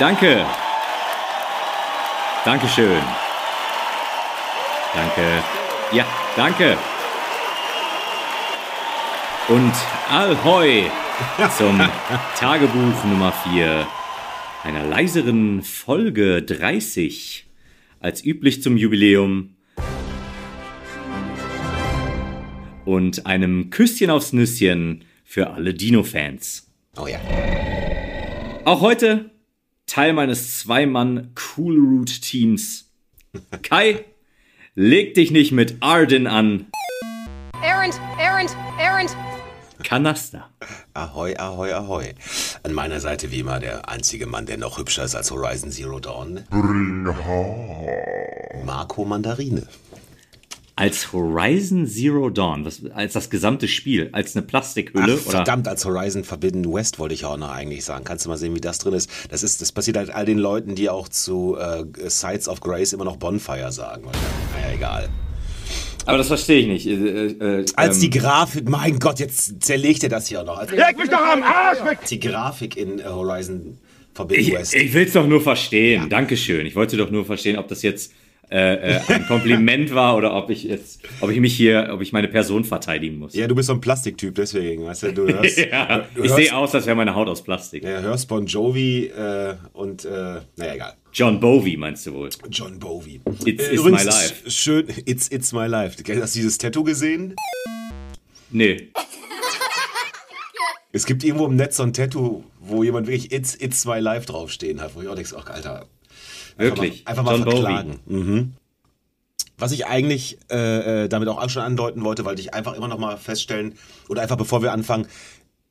Danke. Dankeschön. Danke. Ja, danke. Und Ahoi zum Tagebuch Nummer 4 einer leiseren Folge 30. Als üblich zum Jubiläum. Und einem Küsschen aufs Nüsschen für alle Dino-Fans. Oh ja. Auch heute Teil meines Zwei-Mann Cool Root Teams. Kai, leg dich nicht mit Arden an. Errand, Errand. Kanaster. Ahoi, ahoi, ahoi. An meiner Seite wie immer der einzige Mann, der noch hübscher ist als Horizon Zero Dawn. Marco Mandarine. Als Horizon Zero Dawn, was, als das gesamte Spiel, als eine Plastikhülle Ach, oder verdammt, als Horizon Forbidden West wollte ich auch noch eigentlich sagen. Kannst du mal sehen, wie das drin ist? Das ist, das passiert halt all den Leuten, die auch zu äh, Sides of Grace immer noch Bonfire sagen. Naja, egal. Aber das verstehe ich nicht. Äh, äh, Als ähm, die Grafik, mein Gott, jetzt zerlegt er das hier noch. Als Leg mich doch am Arsch weg! die Grafik in äh, Horizon Forbidden ich, West. ich will es doch nur verstehen. Dankeschön. Ich wollte doch nur verstehen, ob das jetzt äh, äh, ein Kompliment war oder ob ich jetzt, ob ich mich hier, ob ich meine Person verteidigen muss. ja, du bist so ein Plastiktyp, deswegen, weißt du, du hörst, Ja, du ich hörst, sehe aus, als wäre meine Haut aus Plastik. ja, hörst Bon Jovi äh, und, äh, naja, egal. John Bowie meinst du wohl? John Bowie. It's- it's übrigens, my life. sch- Schön, it's, it's my life. Hast du dieses Tattoo gesehen? Nee. Es gibt irgendwo im Netz so ein Tattoo, wo jemand wirklich It's, it's my life draufstehen hat, wo ich auch denke, ach, Alter. Einfach Wirklich. Mal, einfach mal verklagen. Mhm. Was ich eigentlich äh, äh, damit auch schon andeuten wollte, wollte ich einfach immer noch mal feststellen, oder einfach bevor wir anfangen,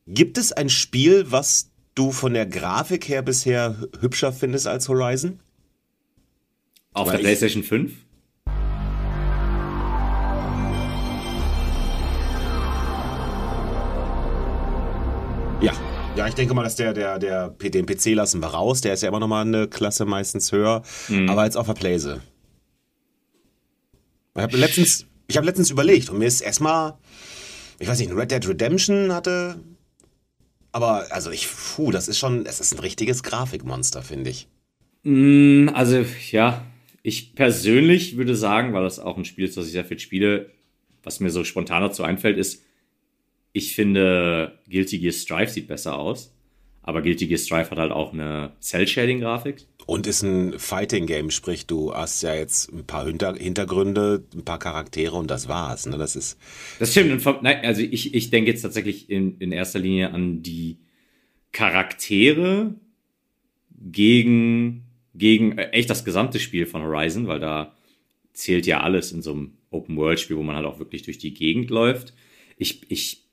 gibt es ein Spiel, was du von der Grafik her bisher hü- hübscher findest als Horizon? Auf Weil der PlayStation 5? Ja. Ich denke mal, dass der, der, der, den PC lassen wir raus. Der ist ja immer noch mal eine Klasse meistens höher. Aber jetzt auf der Playse. Ich habe letztens, ich habe letztens überlegt und mir ist erstmal, ich weiß nicht, Red Dead Redemption hatte, aber also ich, puh, das ist schon, es ist ein richtiges Grafikmonster, finde ich. Mm, Also, ja, ich persönlich würde sagen, weil das auch ein Spiel ist, das ich sehr viel spiele, was mir so spontan dazu einfällt, ist, ich finde, Guilty Gear Strive sieht besser aus. Aber Guilty Gear Strive hat halt auch eine Cell-Shading-Grafik. Und ist ein Fighting-Game, sprich, du hast ja jetzt ein paar Hinter Hintergründe, ein paar Charaktere und das war's. Ne? Das ist, Das stimmt. Nein, also ich, ich denke jetzt tatsächlich in, in erster Linie an die Charaktere gegen, gegen äh, echt das gesamte Spiel von Horizon, weil da zählt ja alles in so einem Open-World-Spiel, wo man halt auch wirklich durch die Gegend läuft. Ich, ich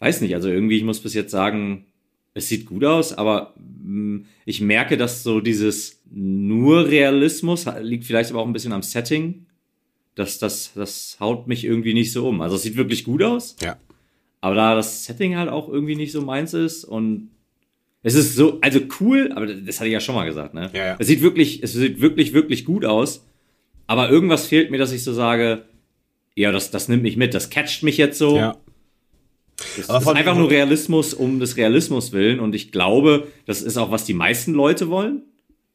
weiß nicht, also irgendwie, ich muss bis jetzt sagen, es sieht gut aus, aber mh, ich merke, dass so dieses nur Realismus liegt vielleicht aber auch ein bisschen am Setting. Das, das, das haut mich irgendwie nicht so um. Also es sieht wirklich gut aus, ja. aber da das Setting halt auch irgendwie nicht so meins ist und es ist so, also cool, aber das hatte ich ja schon mal gesagt, ne? Ja, ja. Es sieht wirklich, es sieht wirklich, wirklich gut aus, aber irgendwas fehlt mir, dass ich so sage, ja, das, das nimmt mich mit, das catcht mich jetzt so. ja. Das Aber ist einfach nur Realismus um des Realismus willen und ich glaube, das ist auch, was die meisten Leute wollen.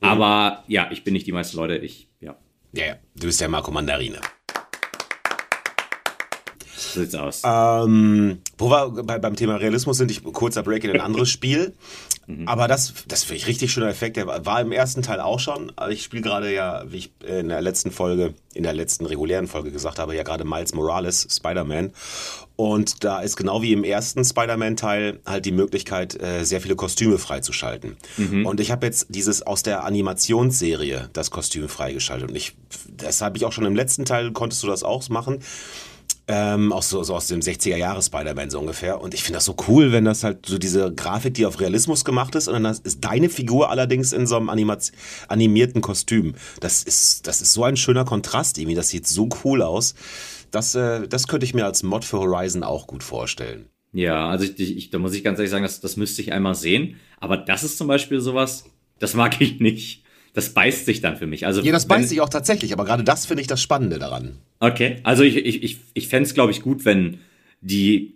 Aber ja, ich bin nicht die meisten Leute, ich, ja, Ja, ja. Du bist der Marco Mandarine. So sieht's aus. Ähm, wo wir bei, beim Thema Realismus sind, ich kurzer Break in ein anderes Spiel. Aber das, das finde ich richtig schöner Effekt. Der war- im ersten Teil auch schon. Aber ich spiele gerade ja, wie ich in der letzten Folge, in der letzten regulären Folge gesagt habe, ja gerade Miles Morales, Spider-Man. Und da ist genau wie im ersten Spider-Man-Teil halt die Möglichkeit, äh, sehr viele Kostüme freizuschalten. Und ich habe jetzt dieses aus der Animationsserie das Kostüm freigeschaltet. Und ich, das habe ich auch schon im letzten Teil, konntest du das auch machen. Ähm, auch so, so aus dem 60er Jahre Spider-Man so ungefähr. Und ich finde das so cool, wenn das halt so diese Grafik, die auf Realismus gemacht ist, und dann ist deine Figur allerdings in so einem Animat animierten Kostüm. Das ist, das ist so ein schöner Kontrast irgendwie. Das sieht so cool aus. Das, äh, das könnte ich mir als Mod für Horizon auch gut vorstellen. Ja, also ich, ich, da muss ich ganz ehrlich sagen, das, das müsste ich einmal sehen. Aber das ist zum Beispiel sowas, das mag ich nicht. Das beißt sich dann für mich. Also Ja, das beißt wenn- sich auch tatsächlich, aber gerade das finde ich das Spannende daran. Okay, also ich, ich, ich, ich fände es, glaube ich, gut, wenn die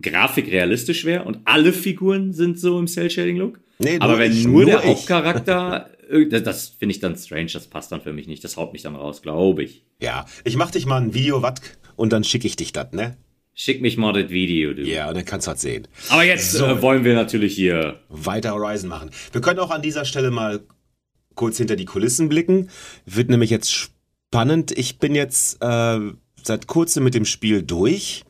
Grafik realistisch wäre und alle Figuren sind so im Cell-Shading-Look. Nee, Aber wenn ich, nur, der ich. Hauptcharakter, äh, das, das finde ich dann strange, das passt dann für mich nicht, das haut mich dann raus, glaube ich. Ja, ich mach dich mal ein Video, wat, und dann schicke ich dich das, ne? Schick mich mal das Video, du. Ja, und dann kannst du das sehen. Aber jetzt So. äh, wollen wir natürlich hier. Weiter Horizon machen. Wir können auch an dieser Stelle mal kurz hinter die Kulissen blicken. Wird nämlich jetzt spannend. Ich bin jetzt äh, seit kurzem mit dem Spiel durch.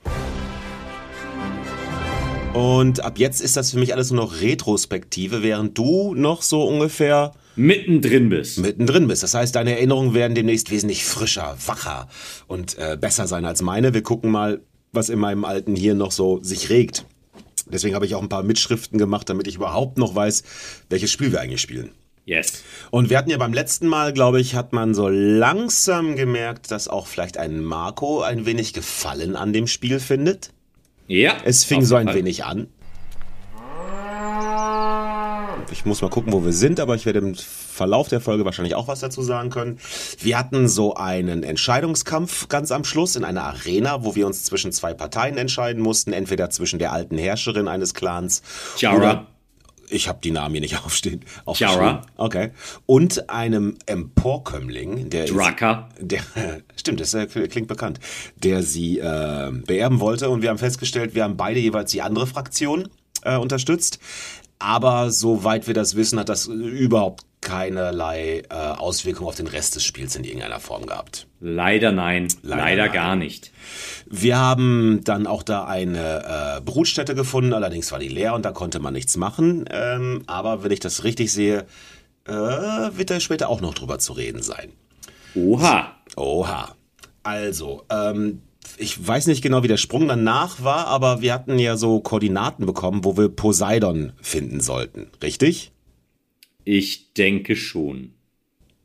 Und ab jetzt ist das für mich alles nur noch Retrospektive, während du noch so ungefähr mittendrin bist. mittendrin bist. Das heißt, deine Erinnerungen werden demnächst wesentlich frischer, wacher und äh, besser sein als meine. Wir gucken mal, was in meinem alten hier noch so sich regt. Deswegen habe ich auch ein paar Mitschriften gemacht, damit ich überhaupt noch weiß, welches Spiel wir eigentlich spielen. Yes. Und wir hatten ja beim letzten Mal, glaube ich, hat man so langsam gemerkt, dass auch vielleicht ein Marco ein wenig Gefallen an dem Spiel findet. Ja. Es fing so ein Fall. wenig an. Ich muss mal gucken, wo wir sind, aber ich werde im Verlauf der Folge wahrscheinlich auch was dazu sagen können. Wir hatten so einen Entscheidungskampf ganz am Schluss in einer Arena, wo wir uns zwischen zwei Parteien entscheiden mussten. Entweder zwischen der alten Herrscherin eines Clans Jara. oder ich habe die Namen hier nicht aufstehen. Jara. Okay. Und einem Emporkömmling, der Draka. der, stimmt, das äh, klingt bekannt, der sie äh, beerben wollte. Und wir haben festgestellt, wir haben beide jeweils die andere Fraktion äh, unterstützt. Aber soweit wir das wissen, hat das überhaupt keinerlei äh, Auswirkung auf den Rest des Spiels in irgendeiner Form gehabt. Leider nein. Leider Leider, nein. gar nicht. Wir haben dann auch da eine äh, Brutstätte gefunden, allerdings war die leer und da konnte man nichts machen. Ähm, aber wenn ich das richtig sehe, äh, wird da später auch noch drüber zu reden sein. Oha. Oha. Also, ähm, ich weiß nicht genau, wie der Sprung danach war, aber wir hatten ja so Koordinaten bekommen, wo wir Poseidon finden sollten, richtig? Ich denke schon.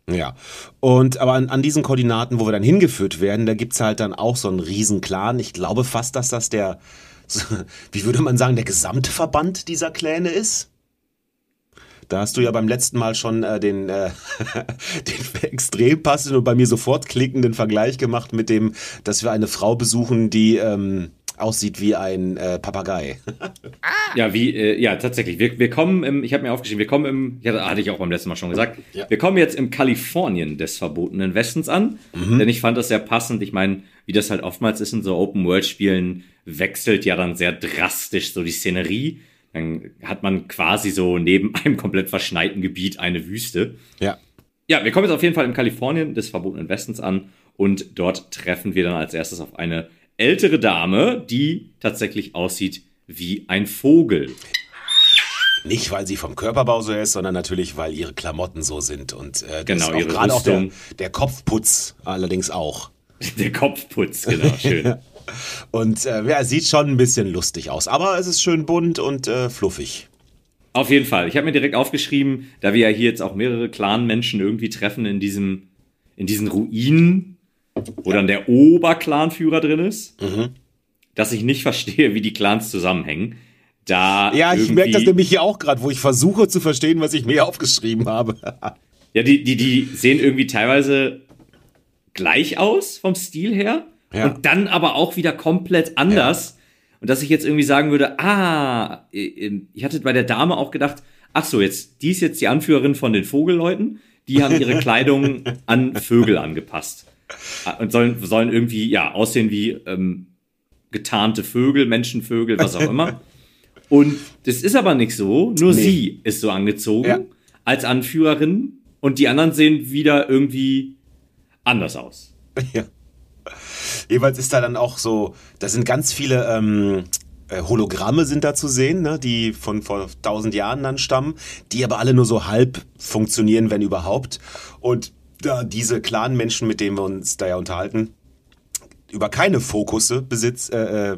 Ja. Und aber an, an diesen Koordinaten, wo wir dann hingeführt werden, da gibt's halt dann auch so einen riesen Clan. Ich glaube fast, dass das der, wie würde man sagen, der Gesamtverband dieser Kläne ist. Da hast du ja beim letzten Mal schon äh, den, äh, den extrem passenden und bei mir sofort klickenden Vergleich gemacht mit dem, dass wir eine Frau besuchen, die ähm, aussieht wie ein äh, Papagei. Ja, wie, äh, ja, tatsächlich. Wir, wir kommen im, ich habe mir aufgeschrieben, wir kommen im, ja, hatte ich auch beim letzten Mal schon gesagt, Ja. wir kommen jetzt im Kalifornien des verbotenen Westens an, denn ich fand das sehr passend. Ich meine, wie das halt oftmals ist in so Open-World-Spielen, wechselt ja dann sehr drastisch so die Szenerie. Dann hat man quasi so neben einem komplett verschneiten Gebiet eine Wüste. ja. Ja, wir kommen jetzt auf jeden Fall im Kalifornien des verbotenen Westens an und dort treffen wir dann als erstes auf eine ältere Dame, die tatsächlich aussieht wie ein Vogel. Nicht, weil sie vom Körperbau so ist, sondern natürlich, weil ihre Klamotten so sind. Und äh, Genau, auch ihre gerade auch der, der Kopfputz allerdings auch. Der Kopfputz, genau, schön. Und äh, ja, sieht schon ein bisschen lustig aus. Aber es ist schön bunt und äh, fluffig. Auf jeden Fall. Ich habe mir direkt aufgeschrieben, da wir ja hier jetzt auch mehrere Clan-Menschen irgendwie treffen in diesem, in diesen Ruinen, wo dann der Oberclanführer drin ist, Mhm. dass ich nicht verstehe, wie die Clans zusammenhängen. Da Ja, ich merke das nämlich hier auch gerade, wo ich versuche zu verstehen, was ich mir aufgeschrieben habe. Ja, die, die, die sehen irgendwie teilweise gleich aus vom Stil her Ja. und dann aber auch wieder komplett anders. Und dass ich jetzt irgendwie sagen würde, ah, ich hatte bei der Dame auch gedacht, ach so, jetzt, die ist jetzt die Anführerin von den Vogelleuten, die haben ihre Kleidung an Vögel angepasst. Und sollen, sollen irgendwie, ja, aussehen wie ähm, getarnte Vögel, Menschenvögel, was auch immer. Und das ist aber nicht so, nur Nee. sie ist so angezogen Ja. als Anführerin und die anderen sehen wieder irgendwie anders aus. ja. Jeweils ist da dann auch so, da sind ganz viele ähm, äh, Hologramme sind da zu sehen, ne, die von vor tausend Jahren dann stammen, die aber alle nur so halb funktionieren, wenn überhaupt. Und da diese Clan-Menschen, mit denen wir uns da ja unterhalten, über keine Fokusse besitz, äh, äh,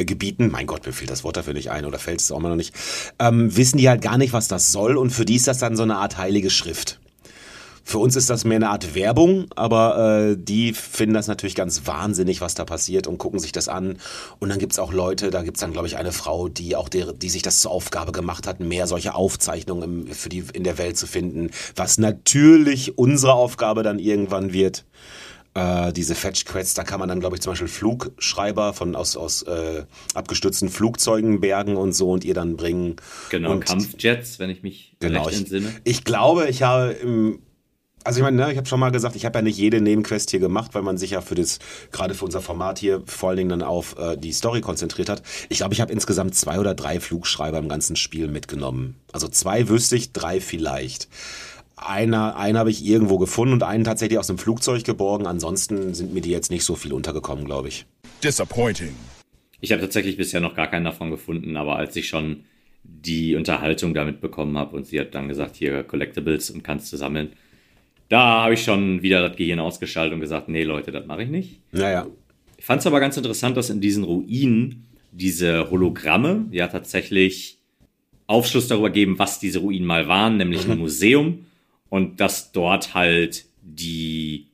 äh, Gebieten, mein Gott, mir fehlt das Wort dafür nicht ein oder fällt es auch mal noch nicht, ähm, wissen die halt gar nicht, was das soll und für die ist das dann so eine Art heilige Schrift. Für uns ist das mehr eine Art Werbung, aber äh, die finden das natürlich ganz wahnsinnig, was da passiert und gucken sich das an. Und dann gibt's auch Leute, da gibt's dann, glaube ich, eine Frau, die auch der, die sich das zur Aufgabe gemacht hat, mehr solche Aufzeichnungen im, für die in der Welt zu finden, was natürlich unsere Aufgabe dann irgendwann wird äh, diese Fetch-Quests, da kann man dann, glaube ich, zum Beispiel Flugschreiber von aus, aus äh, abgestürzten Flugzeugen bergen und so und ihr dann bringen. Genau, und, Kampfjets, wenn ich mich genau, recht ich, entsinne. Ich glaube, ich habe im also ich meine, ne, ich habe schon mal gesagt, ich habe ja nicht jede Nebenquest hier gemacht, weil man sich ja für das, gerade für unser Format hier, vor allen Dingen dann auf äh, die Story konzentriert hat. Ich glaube, ich habe insgesamt zwei oder drei Flugschreiber im ganzen Spiel mitgenommen. Also zwei wüsste ich, drei vielleicht. Einer, einen habe ich irgendwo gefunden und einen tatsächlich aus dem Flugzeug geborgen. Ansonsten sind mir die jetzt nicht so viel untergekommen, glaube ich. Disappointing. Ich habe tatsächlich bisher noch gar keinen davon gefunden, aber als ich schon die Unterhaltung damit bekommen habe und sie hat dann gesagt, hier Collectibles und kannst du sammeln, da habe ich schon wieder das Gehirn ausgeschaltet und gesagt, nee Leute, das mache ich nicht. Naja. Ich fand es aber ganz interessant, dass in diesen Ruinen diese Hologramme ja tatsächlich Aufschluss darüber geben, was diese Ruinen mal waren, nämlich ein Museum und dass dort halt die,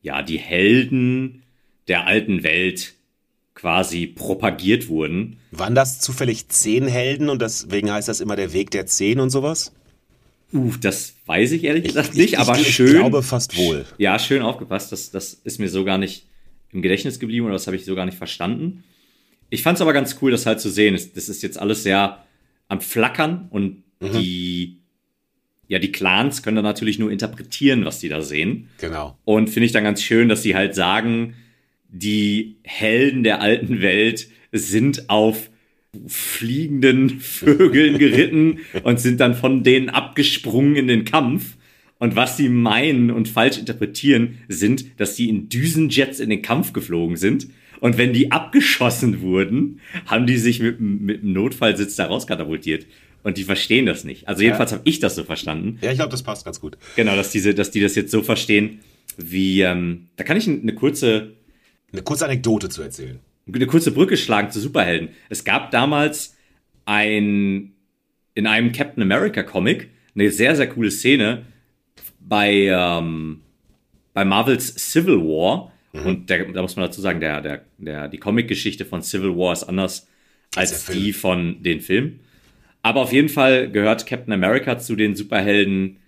ja, die Helden der alten Welt quasi propagiert wurden. Waren das zufällig zehn Helden und deswegen heißt das immer der Weg der Zehn und sowas? Uh, das weiß ich ehrlich gesagt nicht, ich, aber ich, schön. Ich glaube fast wohl. Ja, schön aufgepasst. Das, das ist mir so gar nicht im Gedächtnis geblieben oder das habe ich so gar nicht verstanden. Ich fand es aber ganz cool, das halt zu sehen. Das ist jetzt alles sehr am Flackern und Mhm. die, ja, die Clans können dann natürlich nur interpretieren, was die da sehen. Genau. Und finde ich dann ganz schön, dass sie halt sagen, die Helden der alten Welt sind auf fliegenden Vögeln geritten und sind dann von denen abgesprungen in den Kampf. Und was sie meinen und falsch interpretieren, sind, dass die in Düsenjets in den Kampf geflogen sind. Und wenn die abgeschossen wurden, haben die sich mit, mit dem Notfallsitz da rauskatapultiert. Und die verstehen das nicht. Also jedenfalls habe ich das so verstanden. Ja, ich glaube, das passt ganz gut. Genau, dass diese, dass die das jetzt so verstehen, wie, ähm, da kann ich eine kurze, Eine kurze Anekdote zu erzählen. Eine kurze Brücke schlagen zu Superhelden. Es gab damals ein, in einem Captain America Comic, eine sehr, sehr coole Szene bei, ähm, bei Marvels Civil War. Und der, da muss man dazu sagen, der, der, der, die Comic-Geschichte von Civil War ist anders als die von den Filmen. Aber auf jeden Fall gehört Captain America zu den Superhelden,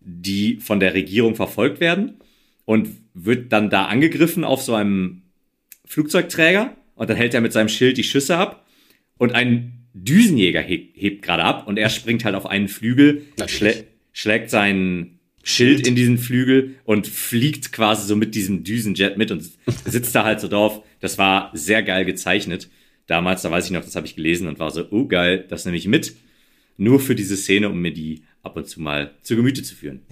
die von der Regierung verfolgt werden und wird dann da angegriffen auf so einem Flugzeugträger und dann hält er mit seinem Schild die Schüsse ab und ein Düsenjäger hebt, hebt gerade ab und er springt halt auf einen Flügel, schlä schlägt sein Schild in diesen Flügel und fliegt quasi so mit diesem Düsenjet mit und sitzt da halt so drauf. Das war sehr geil gezeichnet. Damals, da weiß ich noch, das habe ich gelesen und war so, oh geil, das nehme ich mit. Nur für diese Szene, um mir die ab und zu mal zu Gemüte zu führen.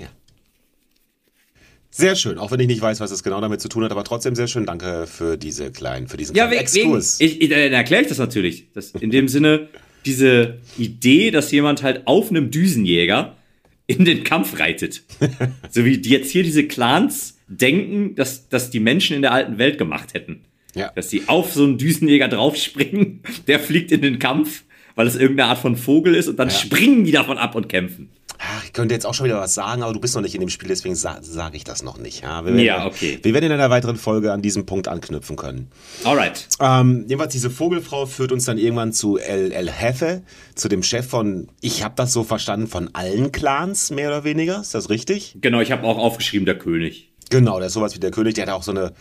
Sehr schön, auch wenn ich nicht weiß, was es genau damit zu tun hat, aber trotzdem sehr schön. Danke für diese kleinen, für diesen Ja, kleinen wegen Exkurs. ich, ich, dann erkläre ich das natürlich. Das, in dem Sinne, diese Idee, dass jemand halt auf einem Düsenjäger in den Kampf reitet. so wie jetzt hier diese Clans denken, dass, dass die Menschen in der alten Welt gemacht hätten. Ja. Dass die auf so einen Düsenjäger draufspringen, der fliegt in den Kampf, weil es irgendeine Art von Vogel ist und dann springen die davon ab und kämpfen. Ach, ich könnte jetzt auch schon wieder was sagen, aber du bist noch nicht in dem Spiel, deswegen sa sage ich das noch nicht. Ja, wir werden, Ja, okay. Wir werden in einer weiteren Folge an diesem Punkt anknüpfen können. Alright. Ähm, jedenfalls, diese Vogelfrau führt uns dann irgendwann zu El, El Jefe, zu dem Chef von, ich habe das so verstanden, von allen Clans, mehr oder weniger. Ist das richtig? Genau, ich habe auch aufgeschrieben, der König. Genau, der ist sowas wie der König, der hat auch so eine,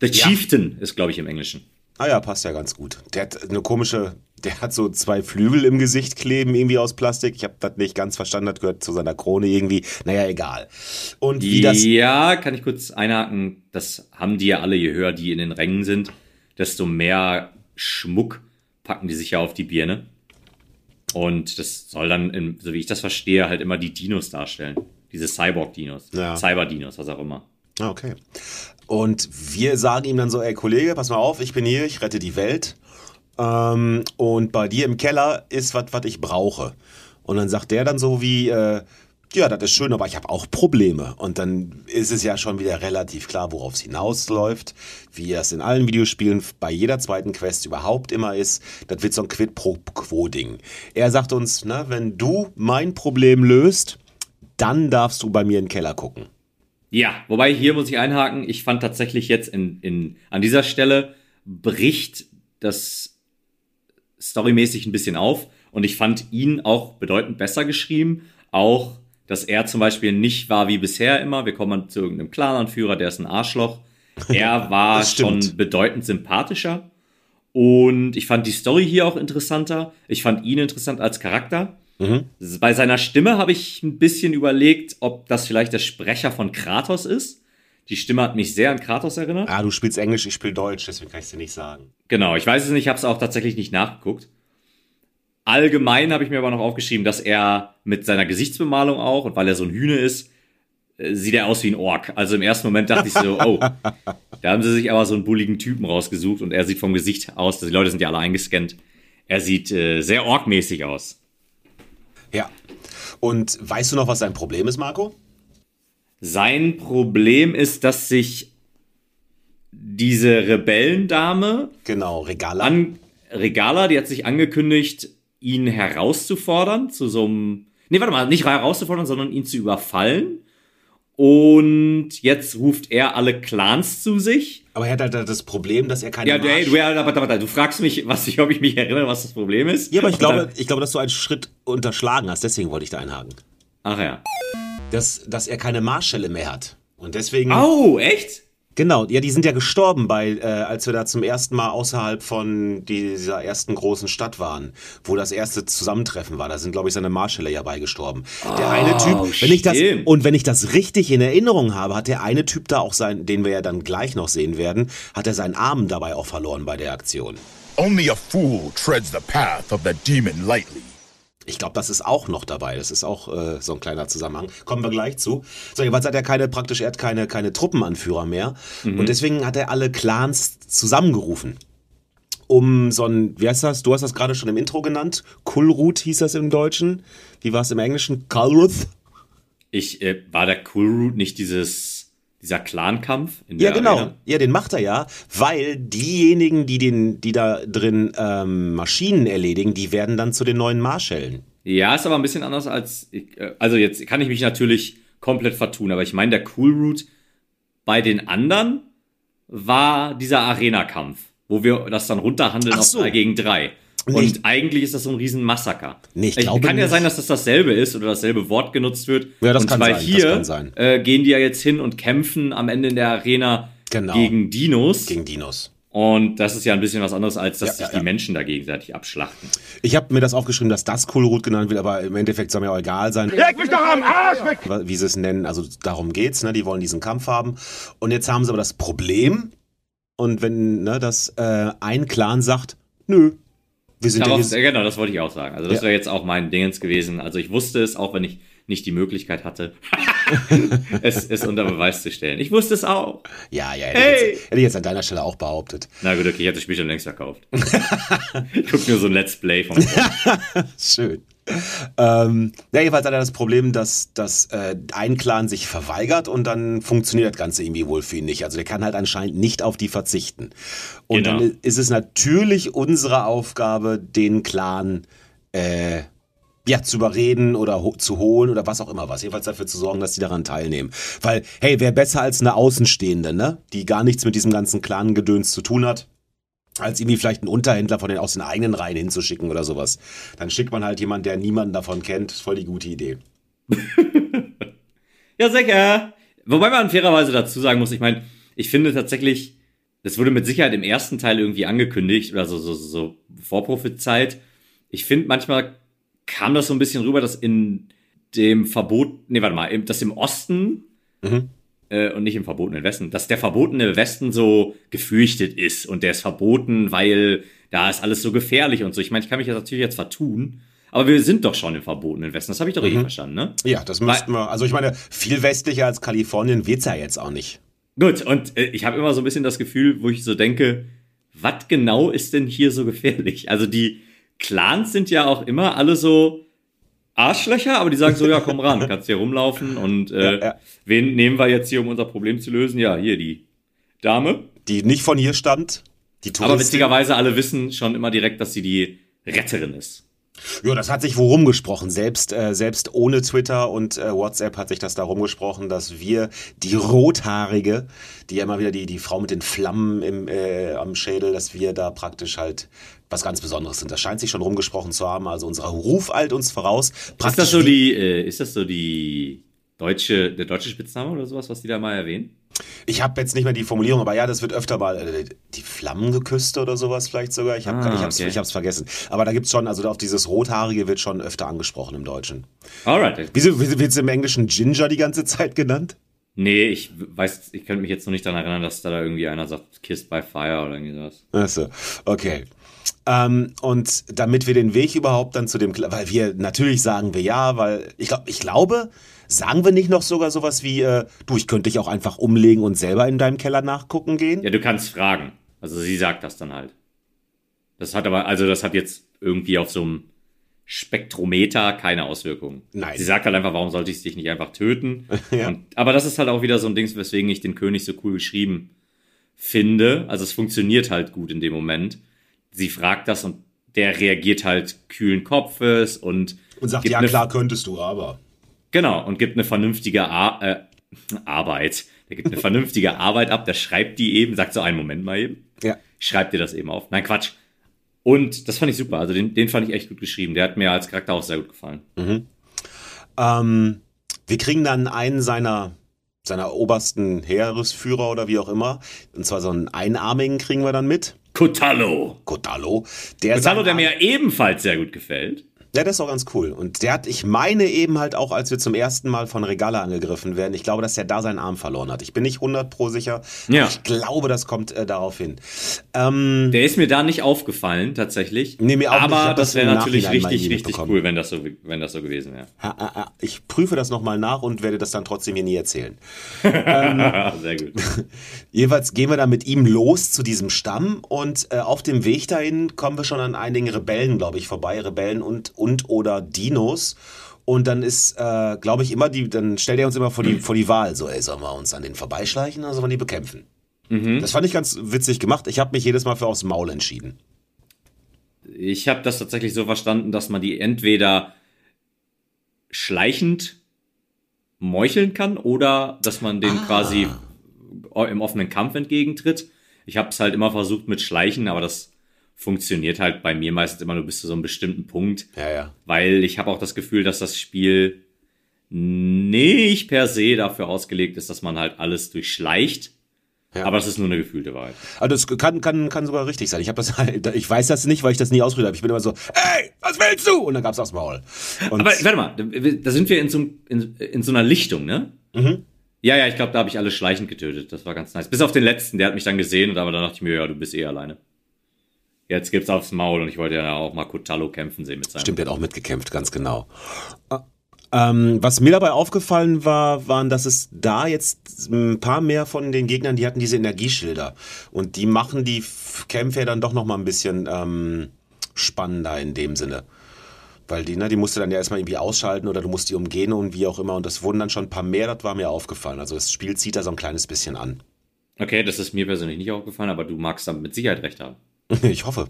Der Chieftain ist, glaube ich, im Englischen. ah ja, passt ja ganz gut. Der hat eine komische, der hat so zwei Flügel im Gesicht kleben, irgendwie aus Plastik. Ich habe das nicht ganz verstanden, das gehört zu seiner Krone irgendwie. Naja, egal. Und wie das... Ja, kann ich kurz einhaken. Das haben die ja alle, je höher die in den Rängen sind, desto mehr Schmuck packen die sich ja auf die Birne. Und das soll dann, so wie ich das verstehe, halt immer die Dinos darstellen. Diese Cyborg-Dinos. Ja. Cyber-Dinos, was auch immer. Ah, Okay. Und wir sagen ihm dann so, ey Kollege, pass mal auf, ich bin hier, ich rette die Welt. Ähm, und bei dir im Keller ist was, was ich brauche. Und dann sagt der dann so wie, äh, ja, das ist schön, aber ich habe auch Probleme. Und dann ist es ja schon wieder relativ klar, worauf es hinausläuft, wie es in allen Videospielen bei jeder zweiten Quest überhaupt immer ist. Das wird so ein Quid pro Quo-Ding. Er sagt uns, ne, wenn du mein Problem löst, dann darfst du bei mir in den Keller gucken. Ja, wobei hier muss ich einhaken, ich fand tatsächlich jetzt in, in, an dieser Stelle bricht das storymäßig ein bisschen auf und ich fand ihn auch bedeutend besser geschrieben. Auch, dass er zum Beispiel nicht war wie bisher immer. Wir kommen zu irgendeinem Clan-Anführer, der ist ein Arschloch. Er war schon bedeutend sympathischer. Und ich fand die Story hier auch interessanter. Ich fand ihn interessant als Charakter. Mhm. Bei seiner Stimme habe ich ein bisschen überlegt, ob das vielleicht der Sprecher von Kratos ist. Die Stimme hat mich sehr an Kratos erinnert. Ah, du spielst Englisch, ich spiele Deutsch, deswegen kann ich dir nicht sagen. Genau, ich weiß es nicht, ich habe es auch tatsächlich nicht nachgeguckt. Allgemein habe ich mir aber noch aufgeschrieben, dass er mit seiner Gesichtsbemalung auch, und weil er so ein Hühne ist, äh, sieht er aus wie ein Ork. Also im ersten Moment dachte ich so, oh, da haben sie sich aber so einen bulligen Typen rausgesucht und er sieht vom Gesicht aus, die Leute sind ja alle eingescannt, er sieht äh, sehr orkmäßig aus. Ja. Und weißt du noch, was dein Problem ist, Marco? Sein Problem ist, dass sich diese Rebellendame Genau, Regala. an Regala, die hat sich angekündigt, ihn herauszufordern zu so einem. Nee, warte mal, nicht herauszufordern, sondern ihn zu überfallen. Und jetzt ruft er alle Clans zu sich. Aber er hat halt das Problem, dass er keine Ja, Marsch- du, ja, warte, warte, du fragst mich, was ich, ob ich mich erinnere, was das Problem ist. Ja, aber ich glaube, dann- ich glaube, dass du einen Schritt unterschlagen hast, deswegen wollte ich da einhaken. ach ja. Dass, dass er keine Marschelle mehr hat. Und deswegen. Oh, echt? Genau, ja, die sind ja gestorben bei, äh, als wir da zum ersten Mal außerhalb von dieser ersten großen Stadt waren, wo das erste Zusammentreffen war. Da sind, glaube ich, seine Marschälle ja beigestorben. der eine Typ, wenn ich das stimmt. und wenn ich das richtig in Erinnerung habe, hat der eine Typ da auch sein, den wir ja dann gleich noch sehen werden, hat er seinen Arm dabei auch verloren bei der Aktion. Only a fool treads the path of the demon lightly. Ich glaube, das ist auch noch dabei. Das ist auch äh, so ein kleiner Zusammenhang. Kommen wir gleich zu. So, jedenfalls hat er keine, praktisch, er hat keine, keine Truppenanführer mehr. Und deswegen hat er alle Clans zusammengerufen. Um so ein, wie heißt das? Du hast das gerade schon im Intro genannt. Kulrut hieß das im Deutschen. Wie war es im Englischen? Kulruth? Ich, äh, war der Root nicht dieses, dieser Clan-Kampf? in Ja, der genau. Arena? Ja, den macht er ja, weil diejenigen, die den, die da drin ähm, Maschinen erledigen, die werden dann zu den neuen Marschällen. Ja, ist aber ein bisschen anders als. Ich, äh, also jetzt kann ich mich natürlich komplett vertun, aber ich meine, der Cool Root bei den anderen war dieser Arena-Kampf, wo wir das dann runterhandeln Ach auf so. 3 gegen 3. Nee, Und ich- eigentlich ist das so ein Riesenmassaker. Nee, ich Ich glaube kann ja nicht. sein, dass das dasselbe ist oder dasselbe Wort genutzt wird. Ja, das und kann weil sein, das hier kann sein. Äh, gehen die ja jetzt hin und kämpfen am Ende in der Arena Genau. gegen Dinos. Gegen Dinos. und das ist ja ein bisschen was anderes, als dass Ja, sich ja, die ja. Menschen da gegenseitig abschlachten. Ich habe mir das aufgeschrieben, dass das Kulrut genannt wird, aber im Endeffekt soll mir auch egal sein, Leg mich doch am Arsch weg! wie sie es nennen. Also darum geht's, ne? Die wollen diesen Kampf haben. Und jetzt haben sie aber das Problem. Und wenn, ne, dass äh, ein Clan sagt, nö, wir sind Darauf, ja, genau, das wollte ich auch sagen. Also das Ja. wäre jetzt auch mein Dingens gewesen. Also ich wusste es, auch wenn ich nicht die Möglichkeit hatte, es, es unter Beweis zu stellen. Ich wusste es auch. ja, ja, hätte, Hey! ich jetzt, hätte ich jetzt an deiner Stelle auch behauptet. Na gut, okay, ich hätte das Spiel schon längst verkauft. ich guck nur so ein Let's Play vom Schön. Ähm, ja, jedenfalls hat er das Problem, dass, dass äh, ein Clan sich verweigert und dann funktioniert das Ganze irgendwie wohl für ihn nicht. Also der kann halt anscheinend nicht auf die verzichten. Und Genau. dann ist es natürlich unsere Aufgabe, den Clan äh, ja, zu überreden oder ho zu holen oder was auch immer was. Jedenfalls dafür zu sorgen, dass die daran teilnehmen. Weil, hey, wer besser als eine Außenstehende, ne? Die gar nichts mit diesem ganzen Clan-Gedöns zu tun hat, als irgendwie vielleicht einen Unterhändler von den aus den eigenen Reihen hinzuschicken oder sowas. Dann schickt man halt jemanden, der niemanden davon kennt. Ist voll die gute Idee. Ja, sicher. Wobei man fairerweise dazu sagen muss, ich meine, ich finde tatsächlich, das wurde mit Sicherheit im ersten Teil irgendwie angekündigt oder so, so, so, so Vorprophezeit. Ich finde, manchmal kam das so ein bisschen rüber, dass in dem Verbot, nee, warte mal, dass im Osten Mhm. Äh, und nicht im verbotenen Westen, dass der verbotene Westen so gefürchtet ist und der ist verboten, weil da ist alles so gefährlich und so. Ich meine, ich kann mich jetzt natürlich jetzt vertun, aber wir sind doch schon im verbotenen Westen. Das habe ich doch eh verstanden, ne? Ja, das müssten wir. Also ich meine, viel westlicher als Kalifornien wird's ja jetzt auch nicht. Gut, und äh, ich habe immer so ein bisschen das Gefühl, wo ich so denke, was genau ist denn hier so gefährlich? Also die Clans sind ja auch immer alle so Arschlöcher, aber die sagen so, ja, komm ran, kannst hier rumlaufen und äh, Ja, ja. wen nehmen wir jetzt hier, um unser Problem zu lösen? Ja, hier die Dame. Die nicht von hier stammt. Die Aber Touristin. witzigerweise alle wissen schon immer direkt, dass sie die Retterin ist. Ja, das hat sich wo rumgesprochen. Selbst, äh, selbst ohne Twitter und äh, WhatsApp hat sich das da rumgesprochen, dass wir die Rothaarige, die ja immer wieder die, die Frau mit den Flammen im, äh, am Schädel, dass wir da praktisch halt was ganz Besonderes sind. Das scheint sich schon rumgesprochen zu haben. Also unser Ruf eilt uns voraus. Ist das so die, äh, ist das so die deutsche, der deutsche Spitzname oder sowas, was die da mal erwähnen? Ich habe jetzt nicht mehr die Formulierung, aber ja, das wird öfter mal äh, die Flammengeküsste oder sowas vielleicht sogar. Ich habe Ah, ich hab's, okay. ich hab's vergessen. Aber da gibt's schon, also auf dieses Rothaarige wird schon öfter angesprochen im Deutschen. Alright. Wieso wird's im Englischen Ginger die ganze Zeit genannt? Nee, ich weiß, ich könnte mich jetzt noch nicht daran erinnern, dass da, da irgendwie einer sagt, Kissed by Fire oder irgendwie sowas. Achso, okay. Ähm, und damit wir den Weg überhaupt dann zu dem, weil wir natürlich sagen wir ja, weil ich glaube, ich glaube, sagen wir nicht noch sogar sowas wie, äh, du, ich könnte dich auch einfach umlegen und selber in deinem Keller nachgucken gehen? Ja, du kannst fragen. Also sie sagt das dann halt. Das hat aber, also das hat jetzt irgendwie auf so einem Spektrometer keine Auswirkungen. Nein. Sie sagt halt einfach, warum sollte ich dich nicht einfach töten? Ja. Und, aber das ist halt auch wieder so ein Ding, weswegen ich den König so cool geschrieben finde. Also es funktioniert halt gut in dem Moment. Sie fragt das und der reagiert halt kühlen Kopfes und Und sagt, ja klar könntest du, aber. Genau, und gibt eine vernünftige Ar äh, Arbeit. Der gibt eine vernünftige Arbeit ab, der schreibt die eben, sagt so einen Moment mal eben. Ja. Ich schreib dir das eben auf. Nein, Quatsch. Und das fand ich super. Also den, den fand ich echt gut geschrieben. Der hat mir als Charakter auch sehr gut gefallen. Ähm, wir kriegen dann einen seiner, seiner obersten Heeresführer oder wie auch immer. Und zwar so einen Einarmigen kriegen wir dann mit. Cotallo. Cotallo. Der Cotallo, der mir ebenfalls sehr gut gefällt. Ja, das ist auch ganz cool. Und der hat, ich meine eben halt auch, als wir zum ersten Mal von Regala angegriffen werden, ich glaube, dass der da seinen Arm verloren hat. Ich bin nicht 100 pro sicher. Ja. Ich glaube, das kommt äh, darauf hin. Ähm, Der ist mir da nicht aufgefallen, tatsächlich. Nee, mir auch nicht. Aber hab das wäre natürlich richtig, richtig cool, wenn das so, wenn das so gewesen wäre. ich prüfe das nochmal nach und werde das dann trotzdem hier nie erzählen. sehr gut. Jeweils gehen wir dann mit ihm los zu diesem Stamm und äh, auf dem Weg dahin kommen wir schon an einigen Rebellen, glaube ich, vorbei. Rebellen und, und oder Dinos. Und dann ist, äh, glaube ich, immer die, dann stellt er uns immer vor die, vor die Wahl, so, ey, sollen wir uns an den vorbeischleichen oder sollen wir die bekämpfen? Das fand ich ganz witzig gemacht. Ich habe mich jedes Mal für aufs Maul entschieden. Ich habe das tatsächlich so verstanden, dass man die entweder schleichend meucheln kann oder dass man den quasi im offenen Kampf entgegentritt. Ich habe es halt immer versucht mit Schleichen, aber das funktioniert halt bei mir meistens immer nur bis zu so einem bestimmten Punkt, Ja, ja. weil ich habe auch das Gefühl, dass das Spiel nicht per se dafür ausgelegt ist, dass man halt alles durchschleicht. Ja. Aber das ist nur eine gefühlte Wahrheit. Also das kann, kann, kann sogar richtig sein. Ich habe das halt, ich weiß das nicht, weil ich das nie ausprobiert habe. Ich bin immer so, ey, was willst du? Und dann gab's aufs Maul. Und Aber warte mal, da sind wir in so, in, in so einer Lichtung, ne? Mhm. Ja, ja, ich glaube, da habe ich alle schleichend getötet. Das war ganz nice. Bis auf den letzten, der hat mich dann gesehen und aber dann dachte ich mir, ja, du bist eh alleine. Jetzt gibt's aufs Maul und ich wollte ja auch mal Cotallo kämpfen sehen mit seinem. Stimmt, der hat auch mitgekämpft, ganz genau. Äh, Ähm, was mir dabei aufgefallen war, waren, dass es da jetzt ein paar mehr von den Gegnern, die hatten diese Energieschilder. Und die machen die Kämpfe ja dann doch noch mal ein bisschen ähm, spannender in dem Sinne. Weil die, ne, die musst du dann ja erstmal irgendwie ausschalten oder du musst die umgehen und wie auch immer. Und das wurden dann schon ein paar mehr, das war mir aufgefallen. Also das Spiel zieht da so ein kleines bisschen an. Okay, das ist mir persönlich nicht aufgefallen, aber du magst damit mit Sicherheit recht haben. Ich hoffe.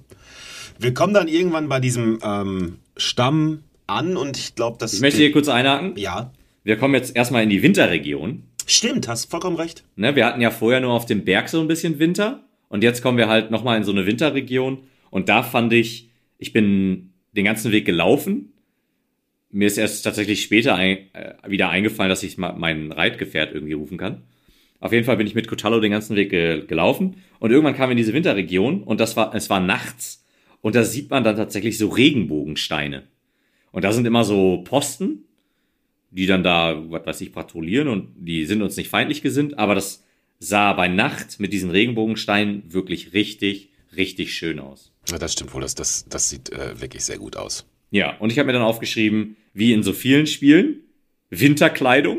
Wir kommen dann irgendwann bei diesem ähm, Stamm an und ich glaube, dass. Ich möchte hier kurz einhaken. Ja. Wir kommen jetzt erstmal in die Winterregion. Stimmt, hast vollkommen recht. Ne, wir hatten ja vorher nur auf dem Berg so ein bisschen Winter und jetzt kommen wir halt nochmal in so eine Winterregion und da fand ich, ich bin den ganzen Weg gelaufen. Mir ist erst tatsächlich später ein, äh, wieder eingefallen, dass ich mal meinen Reitgefährt irgendwie rufen kann. Auf jeden Fall bin ich mit Cotallo den ganzen Weg ge gelaufen und irgendwann kam wir in diese Winterregion und das war, es war nachts und da sieht man dann tatsächlich so Regenbogensteine. Und da sind immer so Posten, die dann da, was weiß ich, patrouillieren und die sind uns nicht feindlich gesinnt, aber das sah bei Nacht mit diesen Regenbogensteinen wirklich richtig, richtig schön aus. Ja, das stimmt wohl, das, das, das sieht äh, wirklich sehr gut aus. Ja, und ich habe mir dann aufgeschrieben, wie in so vielen Spielen, Winterkleidung,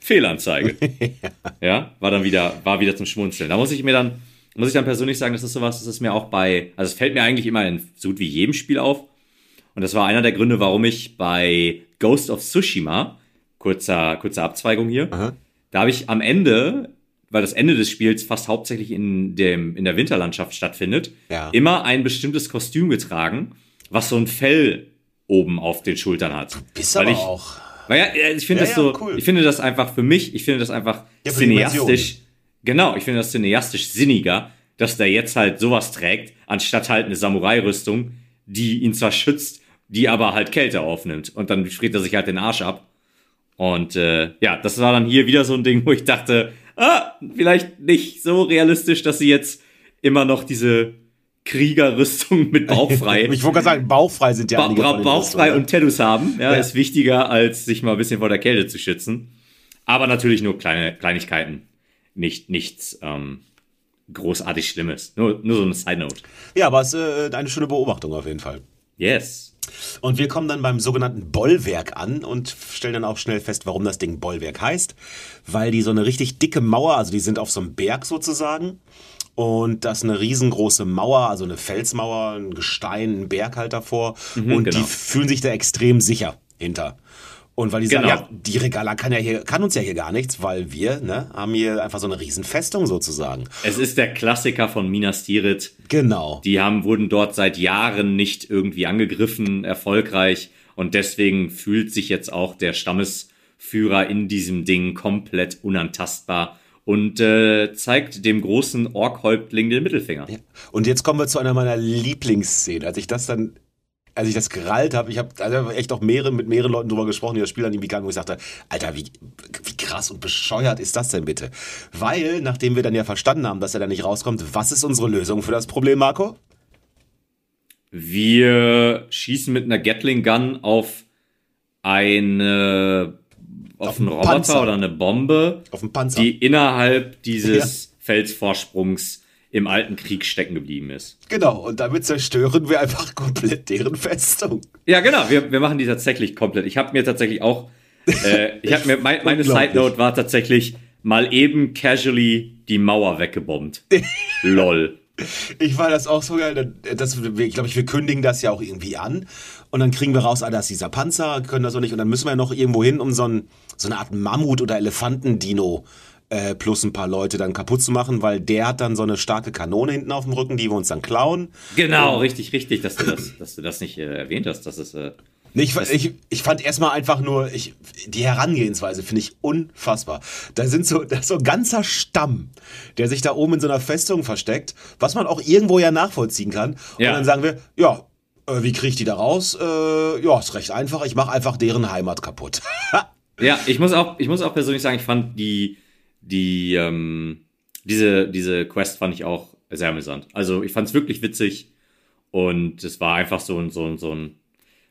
Fehlanzeige. ja, war dann wieder, war wieder zum Schmunzeln. Da muss ich mir dann, muss ich dann persönlich sagen, das ist sowas, das ist mir auch bei, also es fällt mir eigentlich immer in so gut wie jedem Spiel auf. Und das war einer der Gründe, warum ich bei Ghost of Tsushima, kurzer, kurzer Abzweigung hier, Aha. da habe ich am Ende, weil das Ende des Spiels fast hauptsächlich in, dem, in der Winterlandschaft stattfindet, Ja. immer ein bestimmtes Kostüm getragen, was so ein Fell oben auf den Schultern hat. Bist Weil aber ich, auch. Weil ja, ja, ich finde Ja, das so, cool. ich finde das einfach für mich, ich finde das einfach Ja, cineastisch, genau, ich finde das cineastisch sinniger, dass der jetzt halt sowas trägt, anstatt halt eine Samurai-Rüstung, die ihn zwar schützt, die aber halt Kälte aufnimmt. Und dann friert er sich halt den Arsch ab. Und äh, ja, das war dann hier wieder so ein Ding, wo ich dachte, ah, vielleicht nicht so realistisch, dass sie jetzt immer noch diese Kriegerrüstung mit bauchfrei Ich wollte gerade sagen, bauchfrei sind ja ba einige ba bauchfrei und Tattoos haben, ja, Ja. ist wichtiger, als sich mal ein bisschen vor der Kälte zu schützen. Aber natürlich nur kleine Kleinigkeiten. Nicht, nichts ähm, großartig Schlimmes. Nur, nur so eine Side Note. Ja, aber es ist äh, eine schöne Beobachtung auf jeden Fall. Yes. Und wir kommen dann beim sogenannten Bollwerk an und stellen dann auch schnell fest, warum das Ding Bollwerk heißt. Weil die so eine richtig dicke Mauer, also die sind auf so einem Berg sozusagen. Und das ist eine riesengroße Mauer, also eine Felsmauer, ein Gestein, ein Berg halt davor. und genau. die fühlen sich da extrem sicher hinter. Und weil die sagen, Genau. ja, die Regala kann ja hier, kann uns ja hier gar nichts, weil wir, ne, haben hier einfach so eine Riesenfestung sozusagen. Es ist der Klassiker von Minas Tirith. Genau. Die haben, wurden dort seit Jahren nicht irgendwie angegriffen, erfolgreich. Und deswegen fühlt sich jetzt auch der Stammesführer in diesem Ding komplett unantastbar und äh, zeigt dem großen Orkhäuptling den Mittelfinger. Und jetzt kommen wir zu einer meiner Lieblingsszenen. Als ich das dann, als ich das gerallt habe, ich habe also echt auch mehrere, mit mehreren Leuten drüber gesprochen, die das Spiel an ihm gegangen, wo ich sagte, Alter, wie, wie krass und bescheuert ist das denn bitte? Weil, nachdem wir dann ja verstanden haben, dass er da nicht rauskommt, was ist unsere Lösung für das Problem, Marco? Wir schießen mit einer Gatling Gun auf eine auf, Auf einen einen Roboter Panzer. oder eine Bombe, Auf dem Panzer. die innerhalb dieses Felsvorsprungs im alten Krieg stecken geblieben ist. genau, und damit zerstören wir einfach komplett deren Festung. Ja, genau, wir, wir machen die tatsächlich komplett. Ich habe mir tatsächlich auch, äh, ich habe mir, mein, meine. Side Note war tatsächlich mal eben casually die Mauer weggebombt. Lol. Ich war das auch so geil. Das, ich glaube, wir kündigen das ja auch irgendwie an. Und dann kriegen wir raus, ah, das ist dieser Panzer, können das so nicht. Und dann müssen wir noch irgendwo hin, um so, ein, so eine Art Mammut- oder Elefantendino äh, plus ein paar Leute dann kaputt zu machen, weil der hat dann so eine starke Kanone hinten auf dem Rücken, die wir uns dann klauen. Genau, richtig, richtig, dass du das, dass du das nicht äh, erwähnt hast. Das ist, äh, Nee, Ich, ich, ich fand erstmal einfach nur, ich, die Herangehensweise finde ich unfassbar. Da sind so, da ist so ein ganzer Stamm, der sich da oben in so einer Festung versteckt, was man auch irgendwo ja nachvollziehen kann. Und Ja. dann sagen wir, ja, äh, wie kriege ich die da raus? Äh, ja, ist recht einfach, ich mache einfach deren Heimat kaputt. Ja, ich muss auch, ich muss auch persönlich sagen, ich fand die, die, ähm, diese, diese Quest fand ich auch sehr amüsant. Also ich fand es wirklich witzig und es war einfach so so so ein,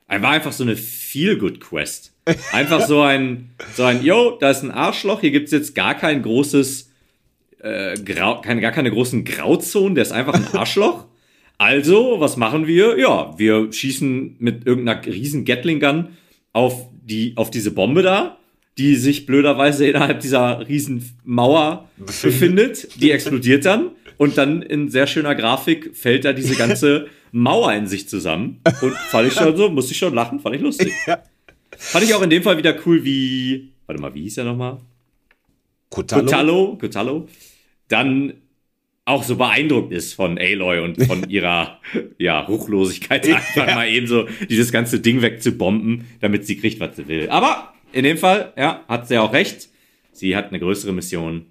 war einfach so eine Feel-Good-Quest. Einfach so ein, so ein, yo, da ist ein Arschloch, hier gibt's jetzt gar kein großes, äh, Grau, keine, gar keine großen Grauzonen, der ist einfach ein Arschloch. Also, was machen wir? Ja, wir schießen mit irgendeiner riesen Gatling Gun auf die, auf diese Bombe da, die sich blöderweise innerhalb dieser riesen Mauer befindet. Die explodiert dann und dann in sehr schöner Grafik fällt da diese ganze Mauer in sich zusammen. Und fand ich schon so, musste ich schon lachen, fand ich lustig. Ja. Fand ich auch in dem Fall wieder cool, wie, warte mal, wie hieß er nochmal? Cotallo, Cotallo, dann auch so beeindruckt ist von Aloy und von ihrer ja, Ruchlosigkeit, einfach Ja. mal eben so dieses ganze Ding wegzubomben, damit sie kriegt, was sie will. Aber in dem Fall, ja, hat sie auch recht. Sie hat eine größere Mission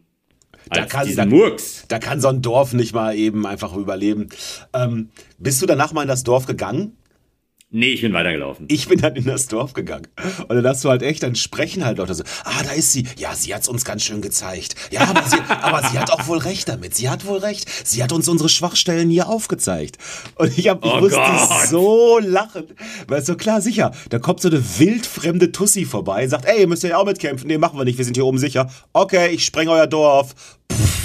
Da kann- diesen da- Murks. Da kann so ein Dorf nicht mal eben einfach überleben. Ähm, bist du danach mal in das Dorf gegangen? Nee, ich bin weitergelaufen. Ich bin dann in das Dorf gegangen. Und dann hast du halt echt, dann sprechen halt Leute so, ah, da ist sie. Ja, sie hat's uns ganz schön gezeigt. Ja, aber sie, aber sie hat auch wohl recht damit. Sie hat wohl recht. Sie hat uns unsere Schwachstellen hier aufgezeigt. Und ich, hab, ich Oh musste Gott. so lachen. Weil so klar, sicher, da kommt so eine wildfremde Tussi vorbei, sagt, ey, ihr müsst ja auch mitkämpfen. Nee, machen wir nicht, wir sind hier oben sicher. Okay, ich spreng euer Dorf. Pff.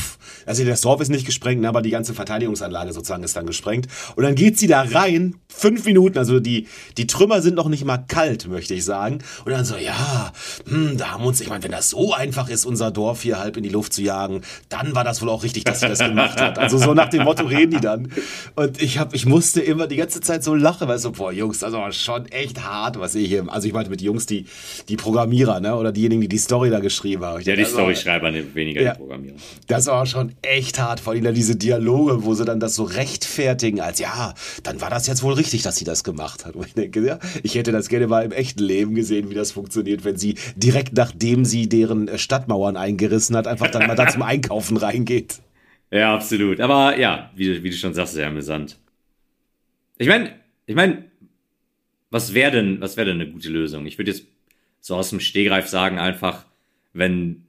Also das Dorf ist nicht gesprengt, ne, aber die ganze Verteidigungsanlage sozusagen ist dann gesprengt. Und dann geht sie da rein, fünf Minuten, also die, die Trümmer sind noch nicht mal kalt, möchte ich sagen. Und dann so, ja, hm, da haben uns, ich meine, wenn das so einfach ist, unser Dorf hier halb in die Luft zu jagen, dann war das wohl auch richtig, dass sie das gemacht hat. Also so nach dem Motto reden die dann. Und ich hab, ich musste immer die ganze Zeit so lachen, weil so, boah, Jungs, das aber schon echt hart, was ihr hier, also ich meinte mit Jungs, die, die Programmierer, ne, oder diejenigen, die die Story da geschrieben haben. Ich Ja, die dachte, war- Storyschreiber, weniger Ja. die Programmierer. das war schon echt hart. Vor allem diese Dialoge, wo sie dann das so rechtfertigen, als ja, dann war das jetzt wohl richtig, dass sie das gemacht hat. Und ich denke, ja, ich hätte das gerne mal im echten Leben gesehen, wie das funktioniert, wenn sie direkt nachdem sie deren äh, Stadtmauern eingerissen hat, einfach dann mal da zum Einkaufen reingeht. Ja, absolut. Aber ja, wie, du- wie du schon sagst, sehr amüsant. Ich meine, ich meine, was wäre denn, was wäre denn eine gute Lösung? Ich würde jetzt so aus dem Stehgreif sagen, einfach, wenn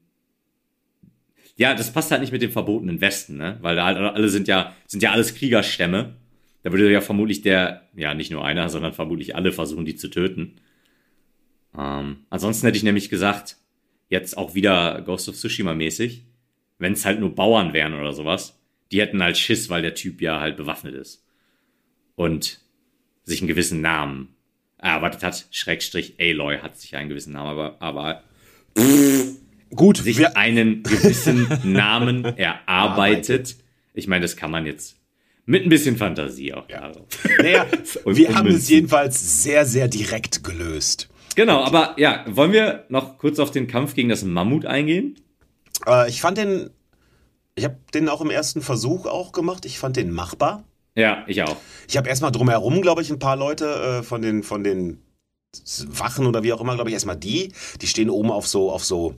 ja, das passt halt nicht mit dem verbotenen Westen, ne? Weil da halt alle sind ja, sind ja alles Kriegerstämme. Da würde ja vermutlich der, ja, nicht nur einer, sondern vermutlich alle versuchen, die zu töten. Ähm, ansonsten hätte ich nämlich gesagt, jetzt auch wieder Ghost of Tsushima mäßig, wenn es halt nur Bauern wären oder sowas, die hätten halt Schiss, weil der Typ ja halt bewaffnet ist. Und sich einen gewissen Namen erarbeitet hat. Schrägstrich Aloy hat sich einen gewissen Namen, aber, aber Gut, sich einen gewissen Namen erarbeitet. Ich meine, das kann man jetzt mit ein bisschen Fantasie auch. Ja. Also. naja, Und wir haben es jedenfalls sehr, sehr direkt gelöst. Genau, aber ja, wollen wir noch kurz auf den Kampf gegen das Mammut eingehen? Äh, ich fand den, ich habe den auch im ersten Versuch auch gemacht. Ich fand den machbar. Ja, ich auch. Ich habe erstmal drumherum, glaube ich, ein paar Leute äh, von den von den Wachen oder wie auch immer, glaube ich, erstmal die, die stehen oben auf so auf so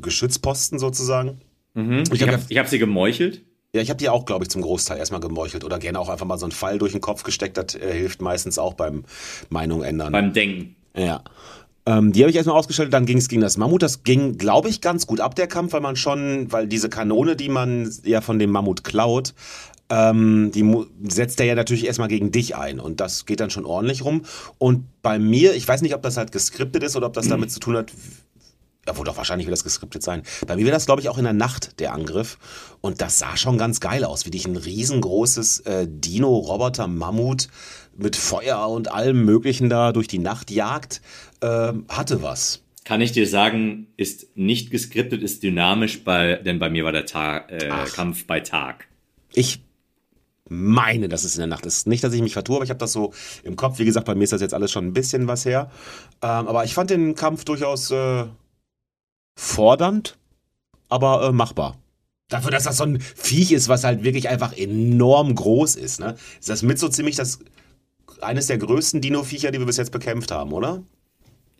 Geschützposten sozusagen. Ich Ich hab habe ich hab sie gemeuchelt. Ja, ich habe die auch, glaube ich, zum Großteil erstmal gemeuchelt oder gerne auch einfach mal so einen Pfeil durch den Kopf gesteckt. Das äh, hilft meistens auch beim Meinung ändern. Beim Denken. Ja. Ähm, die habe ich erstmal ausgestellt, dann ging es gegen das Mammut. Das ging, glaube ich, ganz gut ab, der Kampf, weil man schon, weil diese Kanone, die man ja von dem Mammut klaut, ähm, die setzt er ja natürlich erstmal gegen dich ein und das geht dann schon ordentlich rum. Und bei mir, ich weiß nicht, ob das halt geskriptet ist oder ob das damit zu tun hat, ja, wohl doch wahrscheinlich wird das geskriptet sein. Bei mir wäre das, glaube ich, auch in der Nacht der Angriff. Und das sah schon ganz geil aus, wie dich ein riesengroßes äh, Dino-Roboter-Mammut mit Feuer und allem Möglichen da durch die Nacht jagt. Ähm, hatte was. Kann ich dir sagen, ist nicht geskriptet, ist dynamisch, bei, denn bei mir war der Tag, äh. Kampf bei Tag. Ich meine, dass es in der Nacht ist. Nicht, dass ich mich vertue, aber ich habe das so im Kopf. Wie gesagt, bei mir ist das jetzt alles schon ein bisschen was her. Ähm, aber ich fand den Kampf durchaus äh, fordernd, aber äh, machbar. Dafür, dass das so ein Viech ist, was halt wirklich einfach enorm groß ist, ne? Ist das mit so ziemlich das eines der größten Dino-Viecher, die wir bis jetzt bekämpft haben, oder?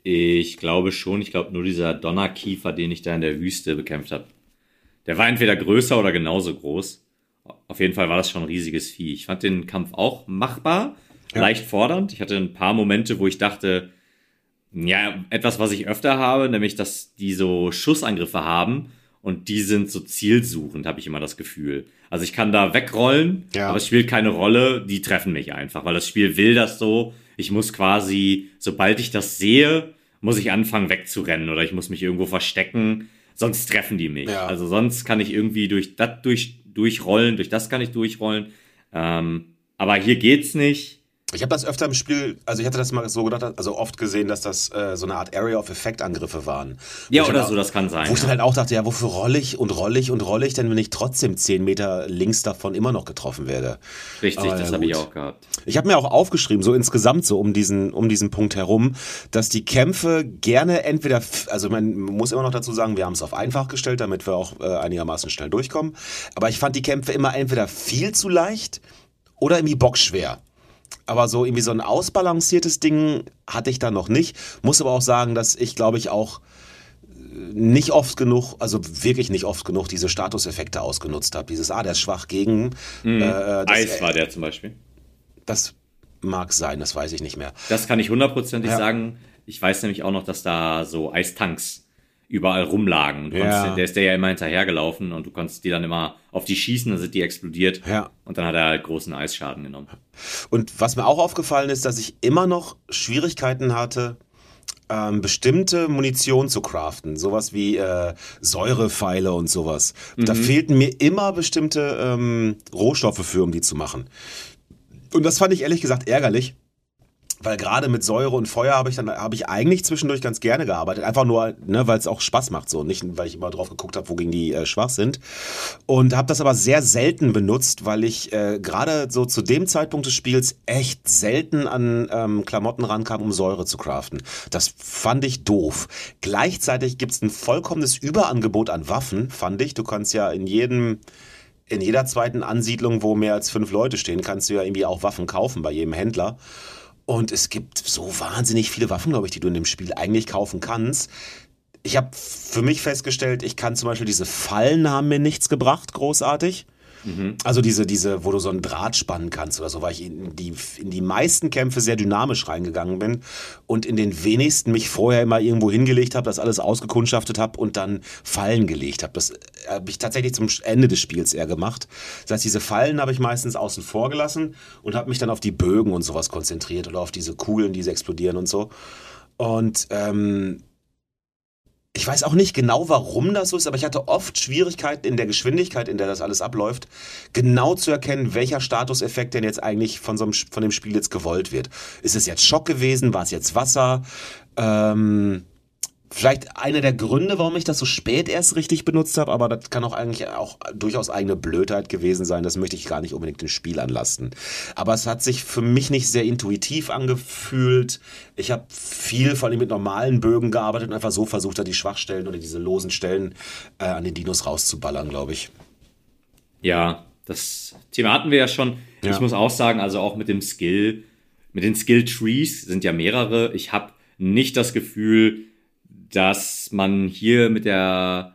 Ich glaube schon, ich glaube nur dieser Donnerkiefer, den ich da in der Wüste bekämpft habe. Der war entweder größer oder genauso groß. Auf jeden Fall war das schon ein riesiges Vieh. Ich fand den Kampf auch machbar, Ja. leicht fordernd. Ich hatte ein paar Momente, wo ich dachte, ja, etwas, was ich öfter habe, nämlich, dass die so Schussangriffe haben und die sind so zielsuchend, habe ich immer das Gefühl. Also ich kann da wegrollen, Ja. aber es spielt keine Rolle, die treffen mich einfach, weil das Spiel will das so. Ich muss quasi, sobald ich das sehe, muss ich anfangen wegzurennen oder ich muss mich irgendwo verstecken, sonst treffen die mich. Ja. Also sonst kann ich irgendwie durch das durch, durchrollen, durch das kann ich durchrollen. Ähm, aber hier geht's nicht. Ich habe das öfter im Spiel, also ich hatte das mal so gedacht, also oft gesehen, dass das äh, so eine Art Area of Effect Angriffe waren. Ja, oder dann so, das kann sein. Wo ich dann ja. halt auch dachte, ja, wofür roll ich und roll ich und roll ich, denn wenn ich trotzdem 10 Meter links davon immer noch getroffen werde. Richtig, Aber das ja, habe ich auch gehabt. Ich habe mir auch aufgeschrieben, so insgesamt so um diesen, um diesen Punkt herum, dass die Kämpfe gerne entweder, also man muss immer noch dazu sagen, wir haben es auf einfach gestellt, damit wir auch äh, einigermaßen schnell durchkommen. Aber ich fand die Kämpfe immer entweder viel zu leicht oder irgendwie bockschwer. Aber so irgendwie so ein ausbalanciertes Ding hatte ich da noch nicht. Muss aber auch sagen, dass ich glaube ich auch äh, nicht oft genug, also wirklich nicht oft genug diese Statuseffekte ausgenutzt habe. Dieses, ah, der ist schwach gegen. Äh, das, Eis war der zum Beispiel. das mag sein, das weiß ich nicht mehr. Das kann ich hundertprozentig Ja. sagen. Ich weiß nämlich auch noch, dass da so Eistanks überall rumlagen. Und Ja. der ist der ja immer hinterhergelaufen und du konntest die dann immer auf die schießen, dann sind die explodiert. Ja. Und dann hat er halt großen Eisschaden genommen. Und was mir auch aufgefallen ist, dass ich immer noch Schwierigkeiten hatte, ähm, bestimmte Munition zu craften. Sowas wie äh, Säurepfeile und sowas. Da fehlten mir immer bestimmte ähm, Rohstoffe für, um die zu machen. Und das fand ich ehrlich gesagt ärgerlich. Weil gerade mit Säure und Feuer habe ich dann habe ich eigentlich zwischendurch ganz gerne gearbeitet, einfach nur, ne, weil es auch Spaß macht so, nicht weil ich immer drauf geguckt habe, wogegen die äh, schwach sind und habe das aber sehr selten benutzt, weil ich äh, gerade so zu dem Zeitpunkt des Spiels echt selten an ähm, Klamotten rankam, um Säure zu craften. Das fand ich doof. Gleichzeitig gibt's ein vollkommenes Überangebot an Waffen, fand ich. Du kannst ja in jedem in jeder zweiten Ansiedlung, wo mehr als fünf Leute stehen, kannst du ja irgendwie auch Waffen kaufen bei jedem Händler. Und es gibt so wahnsinnig viele Waffen, glaube ich, die du in dem Spiel eigentlich kaufen kannst. Ich habe für mich festgestellt, ich kann zum Beispiel diese Fallen haben mir nichts gebracht, großartig. Also diese, diese, wo du so einen Draht spannen kannst oder so, weil ich in die, in die meisten Kämpfe sehr dynamisch reingegangen bin und in den wenigsten mich vorher immer irgendwo hingelegt habe, das alles ausgekundschaftet habe und dann Fallen gelegt habe. Das habe ich tatsächlich zum Ende des Spiels eher gemacht. Das heißt, diese Fallen habe ich meistens außen vor gelassen und habe mich dann auf die Bögen und sowas konzentriert oder auf diese Kugeln, die explodieren und so. Und ähm, ich weiß auch nicht genau, warum das so ist, aber ich hatte oft Schwierigkeiten in der Geschwindigkeit, in der das alles abläuft, genau zu erkennen, welcher Statuseffekt denn jetzt eigentlich von, so einem, von dem Spiel jetzt gewollt wird. Ist es jetzt Schock gewesen? War es jetzt Wasser? Ähm, vielleicht einer der Gründe, warum ich das so spät erst richtig benutzt habe, aber das kann auch eigentlich auch durchaus eigene Blödheit gewesen sein. Das möchte ich gar nicht unbedingt dem Spiel anlasten. Aber es hat sich für mich nicht sehr intuitiv angefühlt. Ich habe viel vor allem mit normalen Bögen gearbeitet und einfach so versucht, da die Schwachstellen oder diese losen Stellen äh, an den Dinos rauszuballern, glaube ich. Ja, das Thema hatten wir ja schon. Ja. Ich muss auch sagen, also auch mit dem Skill, mit den Skill Trees sind ja mehrere. Ich habe nicht das Gefühl, dass man hier mit der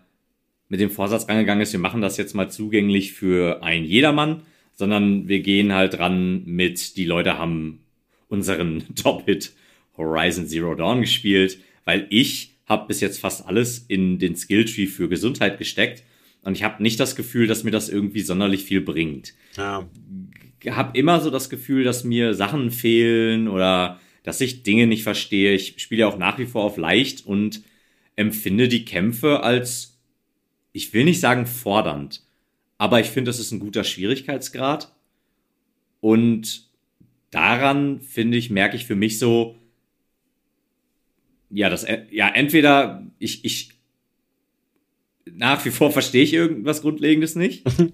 mit dem Vorsatz rangegangen ist, wir machen das jetzt mal zugänglich für ein jedermann, sondern wir gehen halt ran mit die Leute haben unseren Top-Hit Horizon Zero Dawn gespielt, weil ich habe bis jetzt fast alles in den Skilltree für Gesundheit gesteckt und ich habe nicht das Gefühl, dass mir das irgendwie sonderlich viel bringt Ja. habe immer so das Gefühl, dass mir Sachen fehlen oder dass ich Dinge nicht verstehe. Ich spiele ja auch nach wie vor auf leicht und empfinde die Kämpfe als, ich will nicht sagen fordernd, aber ich finde, das ist ein guter Schwierigkeitsgrad. Und daran, finde ich, merke ich für mich so, ja, das, ja, entweder ich, ich, nach wie vor verstehe ich irgendwas Grundlegendes nicht.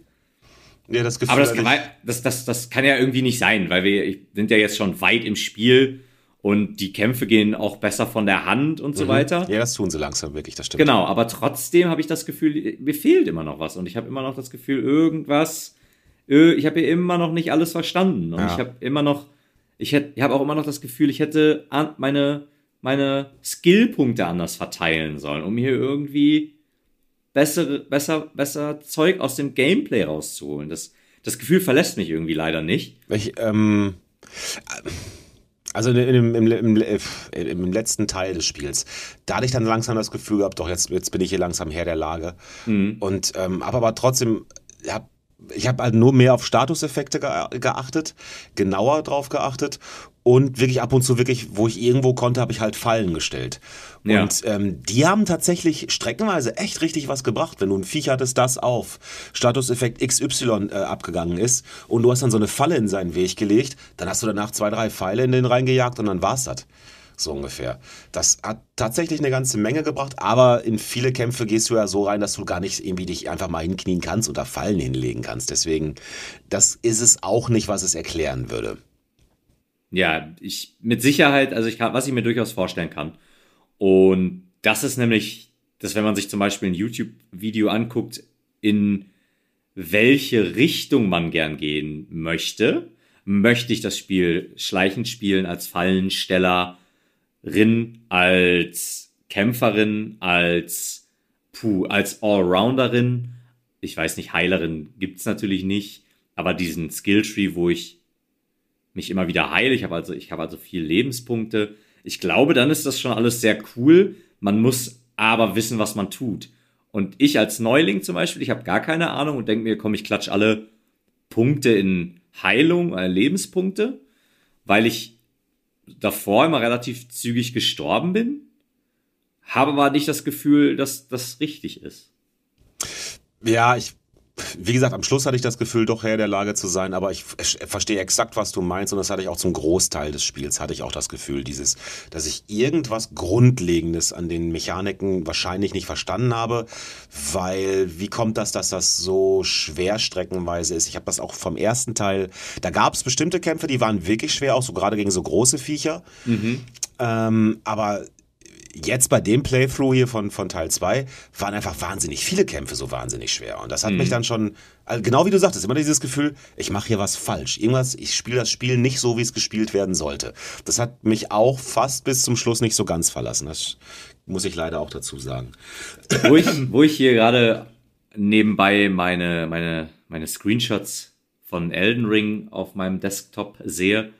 Ja, das Gefühl Aber das kann, das, das, das kann ja irgendwie nicht sein, weil wir sind ja jetzt schon weit im Spiel und die Kämpfe gehen auch besser von der Hand und so weiter. Ja, das tun sie langsam wirklich, das stimmt. Genau, aber trotzdem habe ich das Gefühl, mir fehlt immer noch was und ich habe immer noch das Gefühl, irgendwas, äh, ich habe hier immer noch nicht alles verstanden und Ja. ich habe immer noch, ich, hätt- ich habe auch immer noch das Gefühl, ich hätte meine, meine Skillpunkte anders verteilen sollen, um hier irgendwie bessere, besser, besser Zeug aus dem Gameplay rauszuholen. Das, das Gefühl verlässt mich irgendwie leider nicht. Ich, ähm, also im, im, im, im letzten Teil des Spiels, da hatte ich dann langsam das Gefühl gehabt, doch jetzt, jetzt bin ich hier langsam Herr der Lage. Und ähm, aber, aber trotzdem, hab, ich habe halt nur mehr auf Statuseffekte ge geachtet, genauer drauf geachtet und wirklich ab und zu wirklich, wo ich irgendwo konnte, habe ich halt Fallen gestellt. Ja. Und ähm, die haben tatsächlich streckenweise echt richtig was gebracht, wenn du ein Viech hattest, das auf Statuseffekt XY äh, abgegangen ist und du hast dann so eine Falle in seinen Weg gelegt, dann hast du danach zwei, drei Pfeile in den reingejagt und dann war's das. So ungefähr. Das hat tatsächlich eine ganze Menge gebracht, aber in viele Kämpfe gehst du ja so rein, dass du gar nicht irgendwie dich einfach mal hinknien kannst oder Fallen hinlegen kannst. Deswegen, das ist es auch nicht, was es erklären würde. Ja, ich mit Sicherheit, also ich kann, was ich mir durchaus vorstellen kann. Und das ist nämlich, dass wenn man sich zum Beispiel ein YouTube-Video anguckt, in welche Richtung man gern gehen möchte, möchte ich das Spiel schleichend spielen als Fallenstellerin, als Kämpferin, als puh, als Allrounderin. Ich weiß nicht, Heilerin gibt's natürlich nicht, aber diesen Skilltree, wo ich mich immer wieder heile. Ich habe also, ich habe also viel Lebenspunkte. Ich glaube, dann ist das schon alles sehr cool. Man muss aber wissen, was man tut. Und ich als Neuling zum Beispiel, ich habe gar keine Ahnung und denke mir, komm, ich klatsch alle Punkte in Heilung, äh, Lebenspunkte, weil ich davor immer relativ zügig gestorben bin. Habe aber nicht das Gefühl, dass das richtig ist. Ja, ich, wie gesagt, am Schluss hatte ich das Gefühl, doch Herr der Lage zu sein, aber ich verstehe exakt, was du meinst und das hatte ich auch zum Großteil des Spiels, hatte ich auch das Gefühl, dieses, dass ich irgendwas Grundlegendes an den Mechaniken wahrscheinlich nicht verstanden habe, weil wie kommt das, dass das so schwer streckenweise ist? Ich habe das auch vom ersten Teil, da gab es bestimmte Kämpfe, die waren wirklich schwer, auch so gerade gegen so große Viecher, ähm, aber jetzt bei dem Playthrough hier von, von Teil 2 waren einfach wahnsinnig viele Kämpfe so wahnsinnig schwer. Und das hat mich dann schon, also genau wie du sagtest, immer dieses Gefühl, ich mache hier was falsch. Irgendwas, ich spiele das Spiel nicht so, wie es gespielt werden sollte. Das hat mich auch fast bis zum Schluss nicht so ganz verlassen. Das muss ich leider auch dazu sagen. Wo ich, wo ich hier gerade nebenbei meine, meine, meine Screenshots von Elden Ring auf meinem Desktop sehe,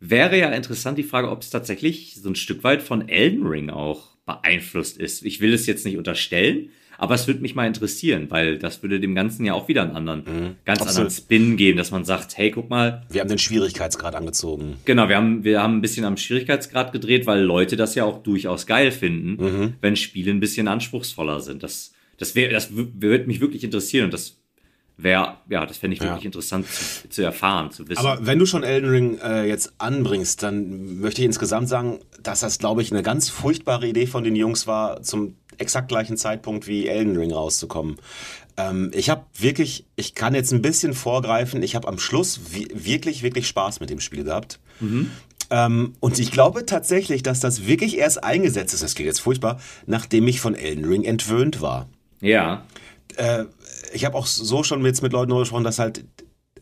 wäre ja interessant die Frage, ob es tatsächlich so ein Stück weit von Elden Ring auch beeinflusst ist. Ich will es jetzt nicht unterstellen, aber es würde mich mal interessieren, weil das würde dem Ganzen ja auch wieder einen anderen, Mhm. ganz Absolut. anderen Spin geben, dass man sagt, hey, guck mal, Wir haben den Schwierigkeitsgrad angezogen. Genau, wir haben, wir haben ein bisschen am Schwierigkeitsgrad gedreht, weil Leute das ja auch durchaus geil finden, Mhm. wenn Spiele ein bisschen anspruchsvoller sind. Das, das wäre, das würde mich wirklich interessieren und das wäre, ja, das fände ich Ja. wirklich interessant zu, zu erfahren, zu wissen. Aber wenn du schon Elden Ring äh, jetzt anbringst, dann möchte ich insgesamt sagen, dass das, glaube ich, eine ganz furchtbare Idee von den Jungs war, zum exakt gleichen Zeitpunkt wie Elden Ring rauszukommen. Ähm, ich habe wirklich, ich kann jetzt ein bisschen vorgreifen, ich habe am Schluss wi- wirklich, wirklich Spaß mit dem Spiel gehabt. Ähm, und ich glaube tatsächlich, dass das wirklich erst eingesetzt ist, das klingt jetzt furchtbar, nachdem ich von Elden Ring entwöhnt war ja, äh, ich habe auch so schon jetzt mit Leuten darüber gesprochen, dass halt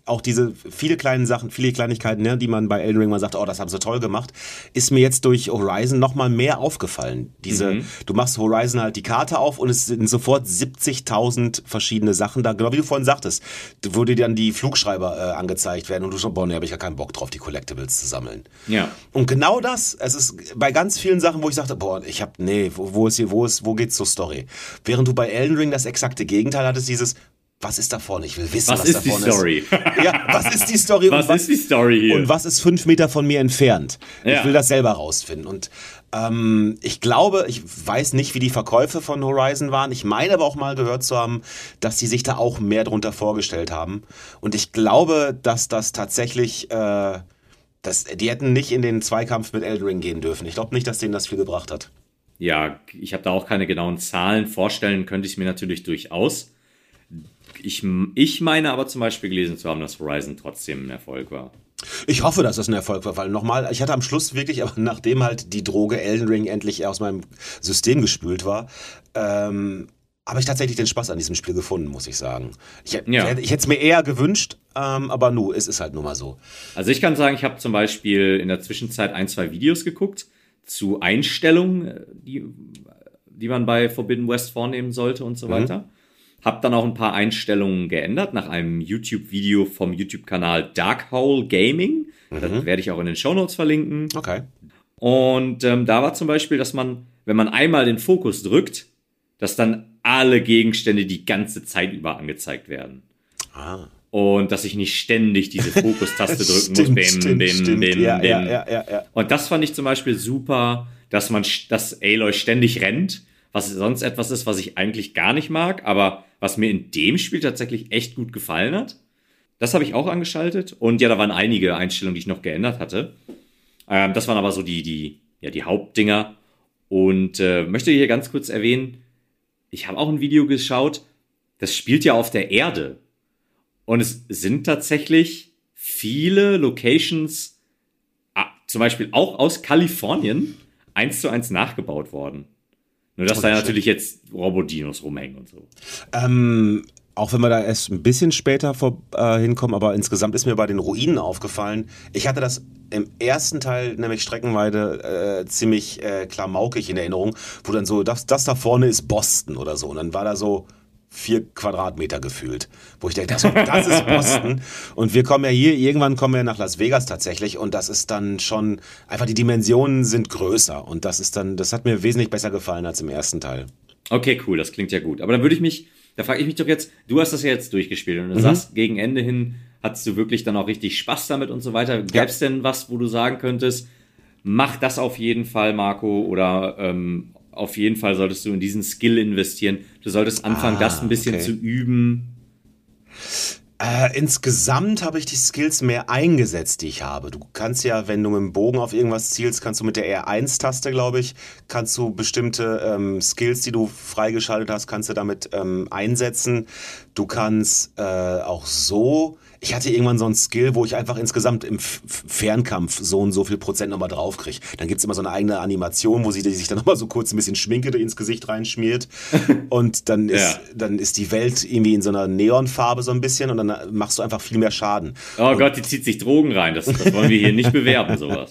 auch diese viele kleinen Sachen, viele Kleinigkeiten, ne, die man bei Elden Ring mal sagt, oh, das haben sie toll gemacht, ist mir jetzt durch Horizon noch mal mehr aufgefallen. Diese, du machst Horizon halt die Karte auf und es sind sofort 70.000 verschiedene Sachen da, genau wie du vorhin sagtest, wo dir dann die Flugschreiber äh, angezeigt werden und du schon, boah, ne, habe ich ja keinen Bock drauf, die Collectibles zu sammeln. ja. Und genau das, es ist bei ganz vielen Sachen, wo ich sagte, boah, ich hab, nee, wo, wo ist hier, wo ist, wo geht's zur Story? Während du bei Elden Ring das exakte Gegenteil hattest, dieses, was ist da vorne? Ich will wissen, was, Was da ist die vorne Story? ist. Ja, was ist die Story? Was und ist die Story hier? Und was ist fünf Meter von mir entfernt? Ja. Ich will das selber rausfinden. Und ähm, ich glaube, ich weiß nicht, wie die Verkäufe von Horizon waren. Ich meine aber auch mal gehört zu haben, dass die sich da auch mehr drunter vorgestellt haben. Und ich glaube, dass das tatsächlich, äh, das, die hätten nicht in den Zweikampf mit Elden Ring gehen dürfen. Ich glaube nicht, dass denen das viel gebracht hat. Ja, ich habe da auch keine genauen Zahlen. Vorstellen könnte ich mir natürlich durchaus. Ich, ich meine aber zum Beispiel gelesen zu haben, dass Horizon trotzdem ein Erfolg war. Ich hoffe, dass das ein Erfolg war, weil nochmal, ich hatte am Schluss wirklich, aber nachdem halt die Droge Elden Ring endlich aus meinem System gespült war, ähm, habe ich tatsächlich den Spaß an diesem Spiel gefunden, muss ich sagen. Ich, Ja. ich, ich hätte es mir eher gewünscht, ähm, aber nu, es ist halt nun mal so. Also ich kann sagen, ich habe zum Beispiel in der Zwischenzeit ein, zwei Videos geguckt zu Einstellungen, äh, die, die man bei Forbidden West vornehmen sollte und so weiter. Hab dann auch ein paar Einstellungen geändert nach einem YouTube-Video vom YouTube-Kanal Dark Hole Gaming. Das werde ich auch in den Shownotes verlinken. Okay. Und ähm, da war zum Beispiel, dass man, wenn man einmal den Fokus drückt, dass dann alle Gegenstände die ganze Zeit über angezeigt werden. Ah. Und dass ich nicht ständig diese Fokustaste drücken Stimmt, muss. Bim, stimmt, bim, stimmt. bim, Ja, bim. ja, ja, ja, ja. Und das fand ich zum Beispiel super, dass man, dass Aloy ständig rennt, was sonst etwas ist, was ich eigentlich gar nicht mag, aber was mir in dem Spiel tatsächlich echt gut gefallen hat. Das habe ich auch angeschaltet. Und ja, da waren einige Einstellungen, die ich noch geändert hatte. Ähm, das waren aber so die, die, ja, die Hauptdinger. Und äh, möchte hier ganz kurz erwähnen, ich habe auch ein Video geschaut, das spielt ja auf der Erde. Und es sind tatsächlich viele Locations, ah, zum Beispiel auch aus Kalifornien, eins zu eins nachgebaut worden. Nur, dass Oh, da natürlich jetzt Robodinos rumhängen und so. Ähm, auch wenn wir da erst ein bisschen später vor, äh, hinkommen, aber insgesamt ist mir bei den Ruinen aufgefallen. Ich hatte das im ersten Teil, nämlich Streckenweide, äh, ziemlich äh, klamaukig in Erinnerung, wo dann so, das, das da vorne ist Boston oder so. Und dann war da so vier Quadratmeter gefühlt, wo ich dachte, das, das ist Boston. Und wir kommen ja hier, irgendwann kommen wir nach Las Vegas tatsächlich und das ist dann schon, einfach die Dimensionen sind größer und das ist dann, das hat mir wesentlich besser gefallen als im ersten Teil. Okay, cool, das klingt ja gut. Aber dann würde ich mich, da frage ich mich doch jetzt, du hast das ja jetzt durchgespielt und du sagst, gegen Ende hin hattest du wirklich dann auch richtig Spaß damit und so weiter. Gäbe es denn was, wo du sagen könntest, mach das auf jeden Fall, Marco, oder ähm, auf jeden Fall solltest du in diesen Skill investieren. Du solltest anfangen, Ah, das ein bisschen okay. zu üben. Äh, insgesamt habe ich die Skills mehr eingesetzt, die ich habe. Du kannst ja, wenn du mit dem Bogen auf irgendwas zielst, kannst du mit der R1-Taste, glaube ich, kannst du bestimmte ähm, Skills, die du freigeschaltet hast, kannst du damit ähm, einsetzen. Du kannst äh, auch so ich hatte irgendwann so einen Skill, wo ich einfach insgesamt im Fernkampf so und so viel Prozent nochmal draufkriege. Dann gibt's immer so eine eigene Animation, wo sie sich dann nochmal so kurz ein bisschen Schminke ins Gesicht reinschmiert. und dann ist, Ja. dann ist die Welt irgendwie in so einer Neonfarbe so ein bisschen und dann machst du einfach viel mehr Schaden. Oh Gott, die zieht sich Drogen rein. Das, das wollen wir hier nicht bewerben, sowas.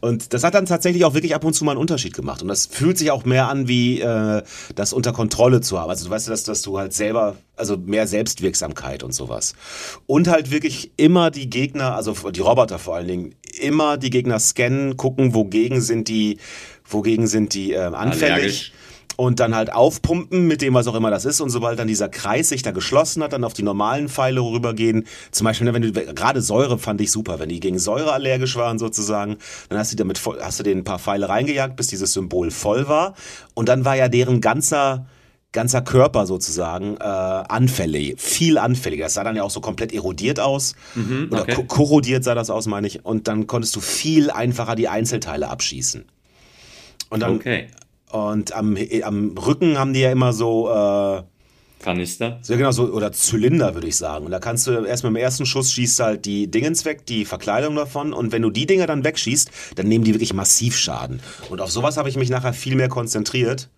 Und das hat dann tatsächlich auch wirklich ab und zu mal einen Unterschied gemacht. Und das fühlt sich auch mehr an, wie äh, das unter Kontrolle zu haben. Also du weißt ja, dass, dass du halt selber, also mehr Selbstwirksamkeit und sowas. Und halt wirklich immer die Gegner, also die Roboter vor allen Dingen, immer die Gegner scannen, gucken, wogegen sind die, wogegen sind die ähm, anfällig. Allergisch. Und dann halt aufpumpen mit dem, was auch immer das ist. Und sobald dann dieser Kreis sich da geschlossen hat, dann auf die normalen Pfeile rübergehen. Zum Beispiel, ne, wenn du, gerade Säure fand ich super. Wenn die gegen Säure allergisch waren sozusagen, dann hast du damit, hast du denen ein paar Pfeile reingejagt, bis dieses Symbol voll war. Und dann war ja deren ganzer, ganzer Körper sozusagen äh, anfällig, viel anfälliger. Das sah dann ja auch so komplett erodiert aus. Oder okay. ko- korrodiert sah das aus, meine ich. Und dann konntest du viel einfacher die Einzelteile abschießen. Und dann, Okay. und am, am Rücken haben die ja immer so, äh, Kanister. so genau so, oder Zylinder, würde ich sagen. Und da kannst du erstmal im ersten Schuss schießt halt die Dingens weg, die Verkleidung davon. Und wenn du die Dinger dann wegschießt, dann nehmen die wirklich massiv Schaden. Und auf sowas habe ich mich nachher viel mehr konzentriert.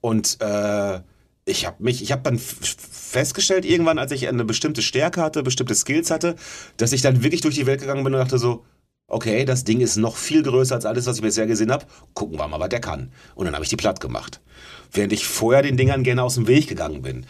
Und äh, ich habe mich, ich habe dann festgestellt irgendwann, als ich eine bestimmte Stärke hatte, bestimmte Skills hatte, dass ich dann wirklich durch die Welt gegangen bin und dachte so, okay, das Ding ist noch viel größer als alles, was ich bisher gesehen habe. Gucken wir mal, was der kann. Und dann habe ich die platt gemacht. Während ich vorher den Dingern gerne aus dem Weg gegangen bin.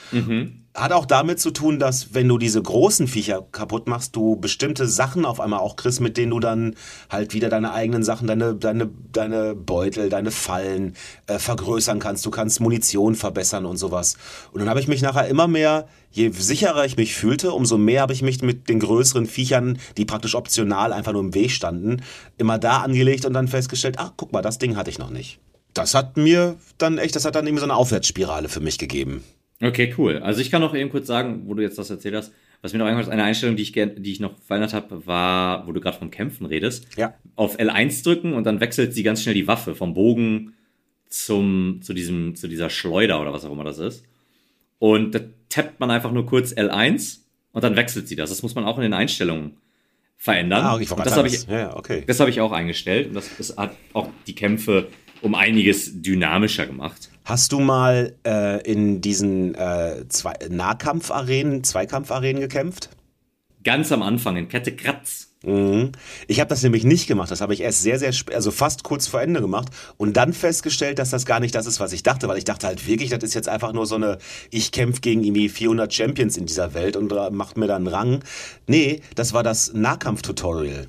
Hat auch damit zu tun, dass wenn du diese großen Viecher kaputt machst, du bestimmte Sachen auf einmal auch kriegst, mit denen du dann halt wieder deine eigenen Sachen, deine, deine, deine Beutel, deine Fallen äh, vergrößern kannst. Du kannst Munition verbessern und sowas. Und dann habe ich mich nachher immer mehr, je sicherer ich mich fühlte, umso mehr habe ich mich mit den größeren Viechern, die praktisch optional einfach nur im Weg standen, immer da angelegt und dann festgestellt, ach, guck mal, das Ding hatte ich noch nicht. Das hat mir dann echt, das hat dann irgendwie so eine Aufwärtsspirale für mich gegeben. Okay, cool. Also ich kann noch eben kurz sagen, wo du jetzt das erzählt hast, was mir noch eingefallen ist, eine Einstellung, die ich, die ich noch verändert habe, war, wo du gerade vom Kämpfen redest. Ja. Auf L1 drücken und dann wechselt sie ganz schnell die Waffe vom Bogen zum, zu diesem, zu dieser Schleuder oder was auch immer das ist. Und da tappt man einfach nur kurz L1 und dann wechselt sie das. Das muss man auch in den Einstellungen verändern. Ah, ich wollte und das habe ich, ja, okay. das habe ich auch eingestellt und das, das hat auch die Kämpfe um einiges dynamischer gemacht. Hast du mal äh, in diesen äh, zwei Nahkampfarenen, Zweikampfarenen gekämpft? Ganz am Anfang in Kette Kratz. Mhm. Ich habe das nämlich nicht gemacht. Das habe ich erst sehr, sehr, also fast kurz vor Ende gemacht und dann festgestellt, dass das gar nicht das ist, was ich dachte, weil ich dachte halt wirklich, das ist jetzt einfach nur so eine, ich kämpfe gegen irgendwie 400 Champions in dieser Welt und macht mir dann Rang. Nee, das war das Nahkampf-Tutorial.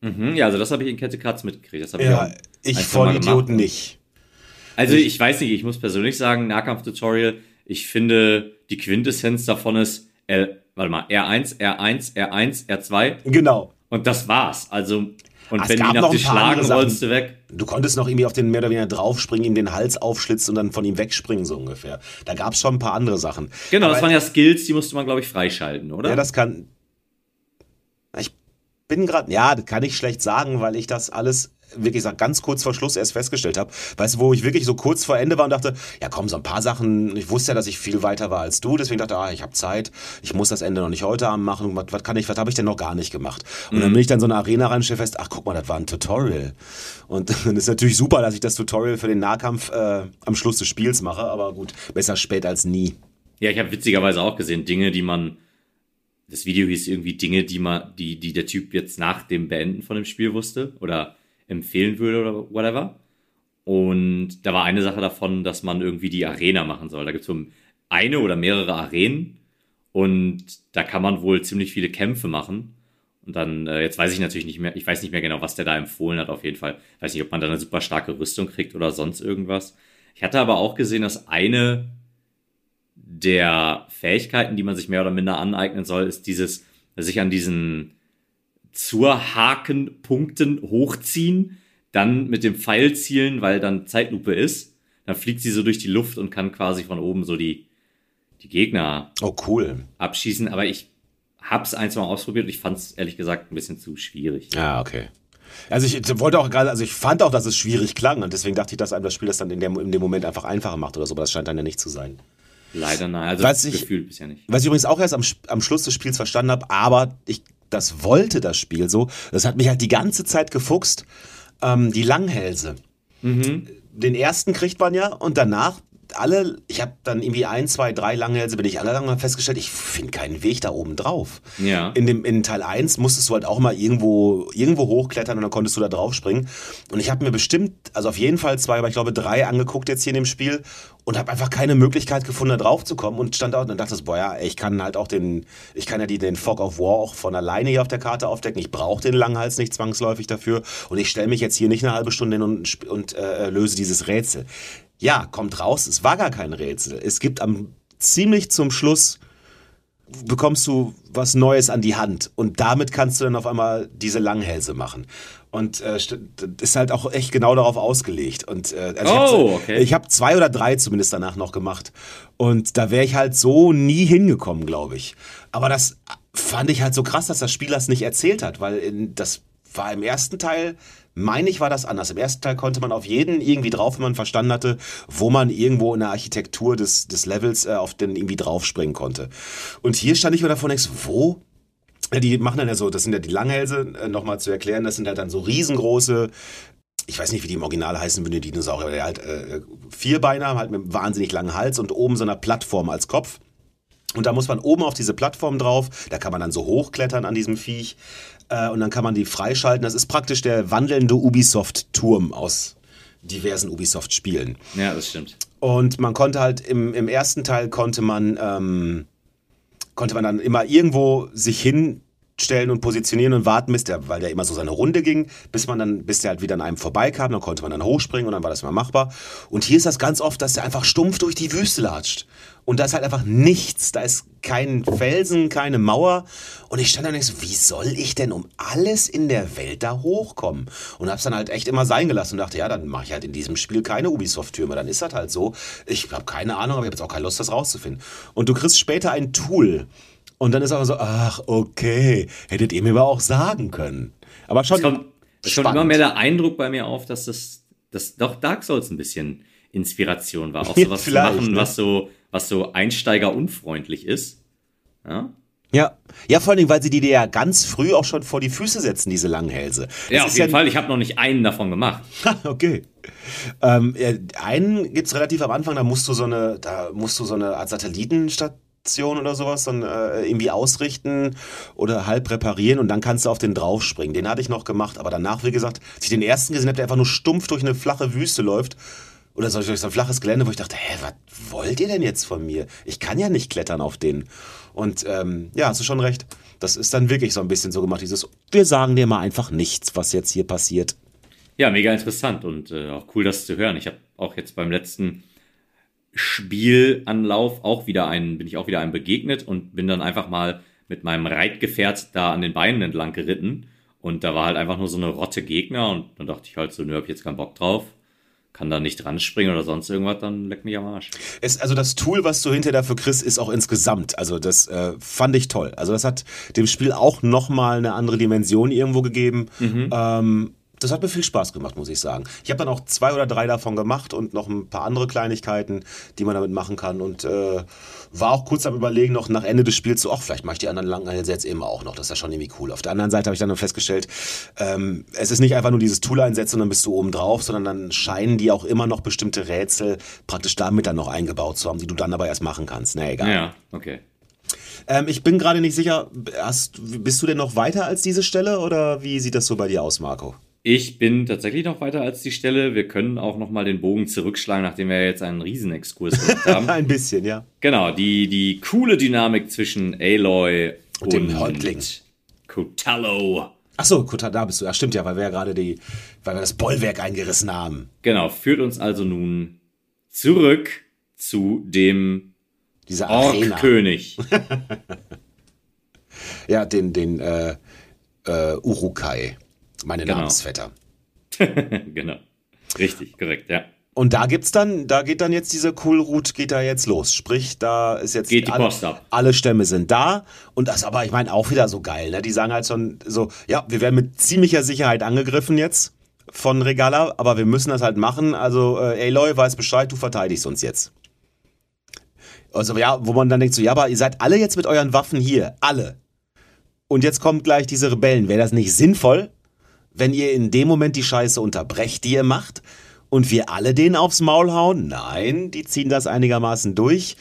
Mhm, ja, also das habe ich in Kette Kratz mitgekriegt. Das habe ich Ja, auch ich ein, zwei Mal Vollidiot gemacht. nicht. Also ich weiß nicht, ich muss persönlich sagen, Nahkampf-Tutorial, ich finde, die Quintessenz davon ist, L, warte mal, R1, R1, R1, R2 Genau. und das war's. Also, und es wenn die nach dir schlagen, rollst du weg. Du konntest noch irgendwie auf den mehr oder weniger draufspringen, ihm den Hals aufschlitzen und dann von ihm wegspringen, so ungefähr. Da gab es schon ein paar andere Sachen. Genau, Aber- das waren ja Skills, die musste man, glaube ich, freischalten, oder? Ja, das kann. Ich bin gerade, ja, das kann ich schlecht sagen, weil ich das alles wirklich ganz kurz vor Schluss erst festgestellt habe. Weißt du, wo ich wirklich so kurz vor Ende war und dachte, ja komm, so ein paar Sachen, ich wusste ja, dass ich viel weiter war als du, deswegen dachte ich, ah, ich habe Zeit, ich muss das Ende noch nicht heute Abend machen, was, was kann ich, was habe ich denn noch gar nicht gemacht? Und dann bin ich dann so eine Arena rein und stell fest, ach guck mal, das war ein Tutorial. Und dann ist natürlich super, dass ich das Tutorial für den Nahkampf äh, am Schluss des Spiels mache, aber gut, besser spät als nie. Ja, ich habe witzigerweise auch gesehen, Dinge, die man. Das Video hieß irgendwie Dinge, die man, die, die der Typ jetzt nach dem Beenden von dem Spiel wusste oder empfehlen würde oder whatever. Und da war eine Sache davon, dass man irgendwie die Arena machen soll. Da gibt es so eine oder mehrere Arenen und da kann man wohl ziemlich viele Kämpfe machen. Und dann, äh, jetzt weiß ich natürlich nicht mehr, ich weiß nicht mehr genau, was der da empfohlen hat, auf jeden Fall. Weiß nicht, ob man da eine super starke Rüstung kriegt oder sonst irgendwas. Ich hatte aber auch gesehen, dass eine der Fähigkeiten, die man sich mehr oder minder aneignen soll, ist dieses, sich an diesen Zur-Haken-Punkten hochziehen, dann mit dem Pfeil zielen, weil dann Zeitlupe ist. Dann fliegt sie so durch die Luft und kann quasi von oben so die, die Gegner Oh, cool. abschießen. Aber ich hab's ein, zwei Mal ausprobiert und ich fand's ehrlich gesagt ein bisschen zu schwierig. Ja, okay. Also ich wollte auch gerade, also ich fand auch, dass es schwierig klang und deswegen dachte ich, dass einem das Spiel das dann in, der, in dem Moment einfach einfacher macht oder so, aber das scheint dann ja nicht zu sein. Leider nein, also Was ich- gefühlt bisher nicht. Was ich übrigens auch erst am, am Schluss des Spiels verstanden habe, aber ich, das wollte das Spiel so. Das hat mich halt die ganze Zeit gefuchst. Ähm, die Langhälse. Den ersten kriegt man ja und danach alle, ich habe dann irgendwie ein, zwei, drei Langhälse, bin ich alle lang festgestellt, ich finde keinen Weg da oben drauf. Ja. In, dem, in Teil 1 musstest du halt auch mal irgendwo, irgendwo hochklettern und dann konntest du da drauf springen. Und ich habe mir bestimmt, also auf jeden Fall zwei, aber ich glaube drei angeguckt jetzt hier in dem Spiel und habe einfach keine Möglichkeit gefunden, da drauf zu kommen und stand da und dachte, boah ja, ich kann halt auch den, ich kann ja die, den Fog of War auch von alleine hier auf der Karte aufdecken. Ich brauche den Langhals nicht zwangsläufig dafür und ich stelle mich jetzt hier nicht eine halbe Stunde hin und, und äh, löse dieses Rätsel. Ja, kommt raus, es war gar kein Rätsel. Es gibt am ziemlich zum Schluss bekommst du was Neues an die Hand und damit kannst du dann auf einmal diese Langhälse machen. Und äh, ist halt auch echt genau darauf ausgelegt. Und äh, also Oh, ich okay. habe ich hab zwei oder drei zumindest danach noch gemacht. Und da wäre ich halt so nie hingekommen, glaube ich. Aber das fand ich halt so krass, dass das Spiel das nicht erzählt hat, weil in, das war im ersten Teil, meine ich, war das anders. Im ersten Teil konnte man auf jeden irgendwie drauf, wenn man verstanden hatte, wo man irgendwo in der Architektur des, des Levels äh, auf den irgendwie draufspringen konnte. Und hier stand ich mir davon nichts, wo? Die machen dann ja so, das sind ja die Langhälse, äh, nochmal zu erklären, das sind halt dann so riesengroße, ich weiß nicht, wie die im Original heißen, wenn die Dinosaurier, der halt äh, Vierbeiner, halt mit einem wahnsinnig langen Hals und oben so einer Plattform als Kopf. Und da muss man oben auf diese Plattform drauf, da kann man dann so hochklettern an diesem Viech äh, und dann kann man die freischalten. Das ist praktisch der wandelnde Ubisoft-Turm aus diversen Ubisoft-Spielen. Ja, das stimmt. Und man konnte halt im, im ersten Teil konnte man, ähm, konnte man dann immer irgendwo sich hinstellen und positionieren und warten, bis der, weil der immer so seine Runde ging, bis man dann, bis der halt wieder an einem vorbeikam, dann konnte man dann hochspringen und dann war das immer machbar. Und hier ist das ganz oft, dass der einfach stumpf durch die Wüste latscht. Und da ist halt einfach nichts. Da ist kein Felsen, keine Mauer. Und ich stand da und ich so, wie soll ich denn um alles in der Welt da hochkommen? Und hab's dann halt echt immer sein gelassen und dachte, ja, dann mache ich halt in diesem Spiel keine Ubisoft-Türme. Dann ist das halt so. Ich habe keine Ahnung, aber ich habe jetzt auch keine Lust, das rauszufinden. Und du kriegst später ein Tool. Und dann ist aber so, ach, okay, hättet ihr mir aber auch sagen können. Aber schon Es kommt, es kommt immer mehr der Eindruck bei mir auf, dass das, dass doch Dark Souls ein bisschen Inspiration war. Auch Ja, sowas zu machen, ne? was so, was so einsteigerunfreundlich ist. Ja, Ja. ja, vor allen Dingen, weil sie die dir ja ganz früh auch schon vor die Füße setzen, diese Langhälse. ja Das auf ist jeden Fall. Ich habe noch nicht einen davon gemacht. okay. Ähm, ja, einen gibt's relativ am Anfang, da musst du so eine, da musst du so eine Art Satellitenstation oder sowas dann äh, irgendwie ausrichten oder halb reparieren und dann kannst du auf den draufspringen. Den hatte ich noch gemacht, aber danach, wie gesagt, als ich den ersten gesehen habe, der einfach nur stumpf durch eine flache Wüste läuft. Oder so durch so ein flaches Gelände, wo ich dachte, hä, was wollt ihr denn jetzt von mir? Ich kann ja nicht klettern auf den. Und ähm, ja, hast du schon recht. Das ist dann wirklich so ein bisschen so gemacht, dieses, wir sagen dir mal einfach nichts, was jetzt hier passiert. Ja, mega interessant und äh, auch cool, das zu hören. Ich habe auch jetzt beim letzten Spielanlauf auch wieder einen, bin ich auch wieder einem begegnet und bin dann einfach mal mit meinem Reitgefährt da an den Beinen entlang geritten. Und da war halt einfach nur so eine Rotte Gegner und dann dachte ich halt so, nö, hab ich jetzt keinen Bock drauf. Kann da nicht dran springen oder sonst irgendwas, dann leck mich am Arsch. Es, also das Tool, was du hinterher dafür kriegst, ist auch insgesamt. Also das äh, fand ich toll. Also das hat dem Spiel auch nochmal eine andere Dimension irgendwo gegeben. Ähm, das hat mir viel Spaß gemacht, muss ich sagen. Ich habe dann auch zwei oder drei davon gemacht und noch ein paar andere Kleinigkeiten, die man damit machen kann. Und äh, war auch kurz am Überlegen, noch nach Ende des Spiels so, ach, vielleicht mache ich die anderen Langhälse jetzt eben auch noch. Das ist ja schon irgendwie cool. Auf der anderen Seite habe ich dann festgestellt, ähm, es ist nicht einfach nur dieses Tool einsetzen und dann bist du oben drauf, sondern dann scheinen die auch immer noch bestimmte Rätsel praktisch damit dann noch eingebaut zu haben, die du dann aber erst machen kannst. Na egal. Ja, okay. Ähm, ich bin gerade nicht sicher, hast, bist du denn noch weiter als diese Stelle oder wie sieht das so bei dir aus, Marco? Ich bin tatsächlich noch weiter als die Stelle. Wir können auch noch mal den Bogen zurückschlagen, nachdem wir jetzt einen Riesenexkurs gemacht haben. Ein bisschen, ja. Genau, die, die coole Dynamik zwischen Aloy Und und, dem Häuptling. Cotallo. Achso, Kota, da bist du. Ja, stimmt ja, weil wir ja gerade die, weil wir das Bollwerk eingerissen haben. Genau, führt uns also nun zurück zu dem. Orkkönig. Ja, den, den äh, äh, Urukai, meine Genau. Namensvetter. genau. Richtig, korrekt, ja. Und da gibt's dann, da geht dann jetzt diese Cool Route, geht da jetzt los. Sprich, da ist jetzt Geht die alle, Post ab. alle Stämme sind da und das aber, ich meine, auch wieder so geil, ne? Die sagen halt schon so, ja, wir werden mit ziemlicher Sicherheit angegriffen jetzt von Regala, aber wir müssen das halt machen. Also äh, Aloy weiß Bescheid, du verteidigst uns jetzt. Also ja, wo man dann denkt so, ja, aber ihr seid alle jetzt mit euren Waffen hier, alle. Und jetzt kommt gleich diese Rebellen. Wäre das nicht sinnvoll, wenn ihr in dem Moment die Scheiße unterbrecht, die ihr macht, und wir alle denen aufs Maul hauen? Nein, die ziehen das einigermaßen durch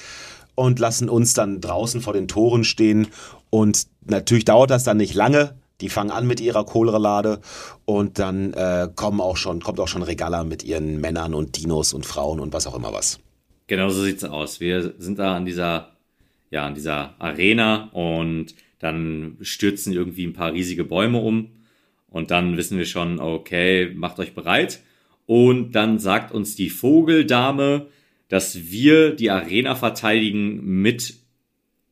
und lassen uns dann draußen vor den Toren stehen. Und natürlich dauert das dann nicht lange. Die fangen an mit ihrer Choleralade und dann äh, kommen auch schon, kommt auch schon Regala mit ihren Männern und Dinos und Frauen und was auch immer was. Genau so sieht's aus. Wir sind da an dieser, ja, an dieser Arena und dann stürzen irgendwie ein paar riesige Bäume um und dann wissen wir schon, okay, macht euch bereit. Und dann sagt uns die Vogeldame, dass wir die Arena verteidigen mit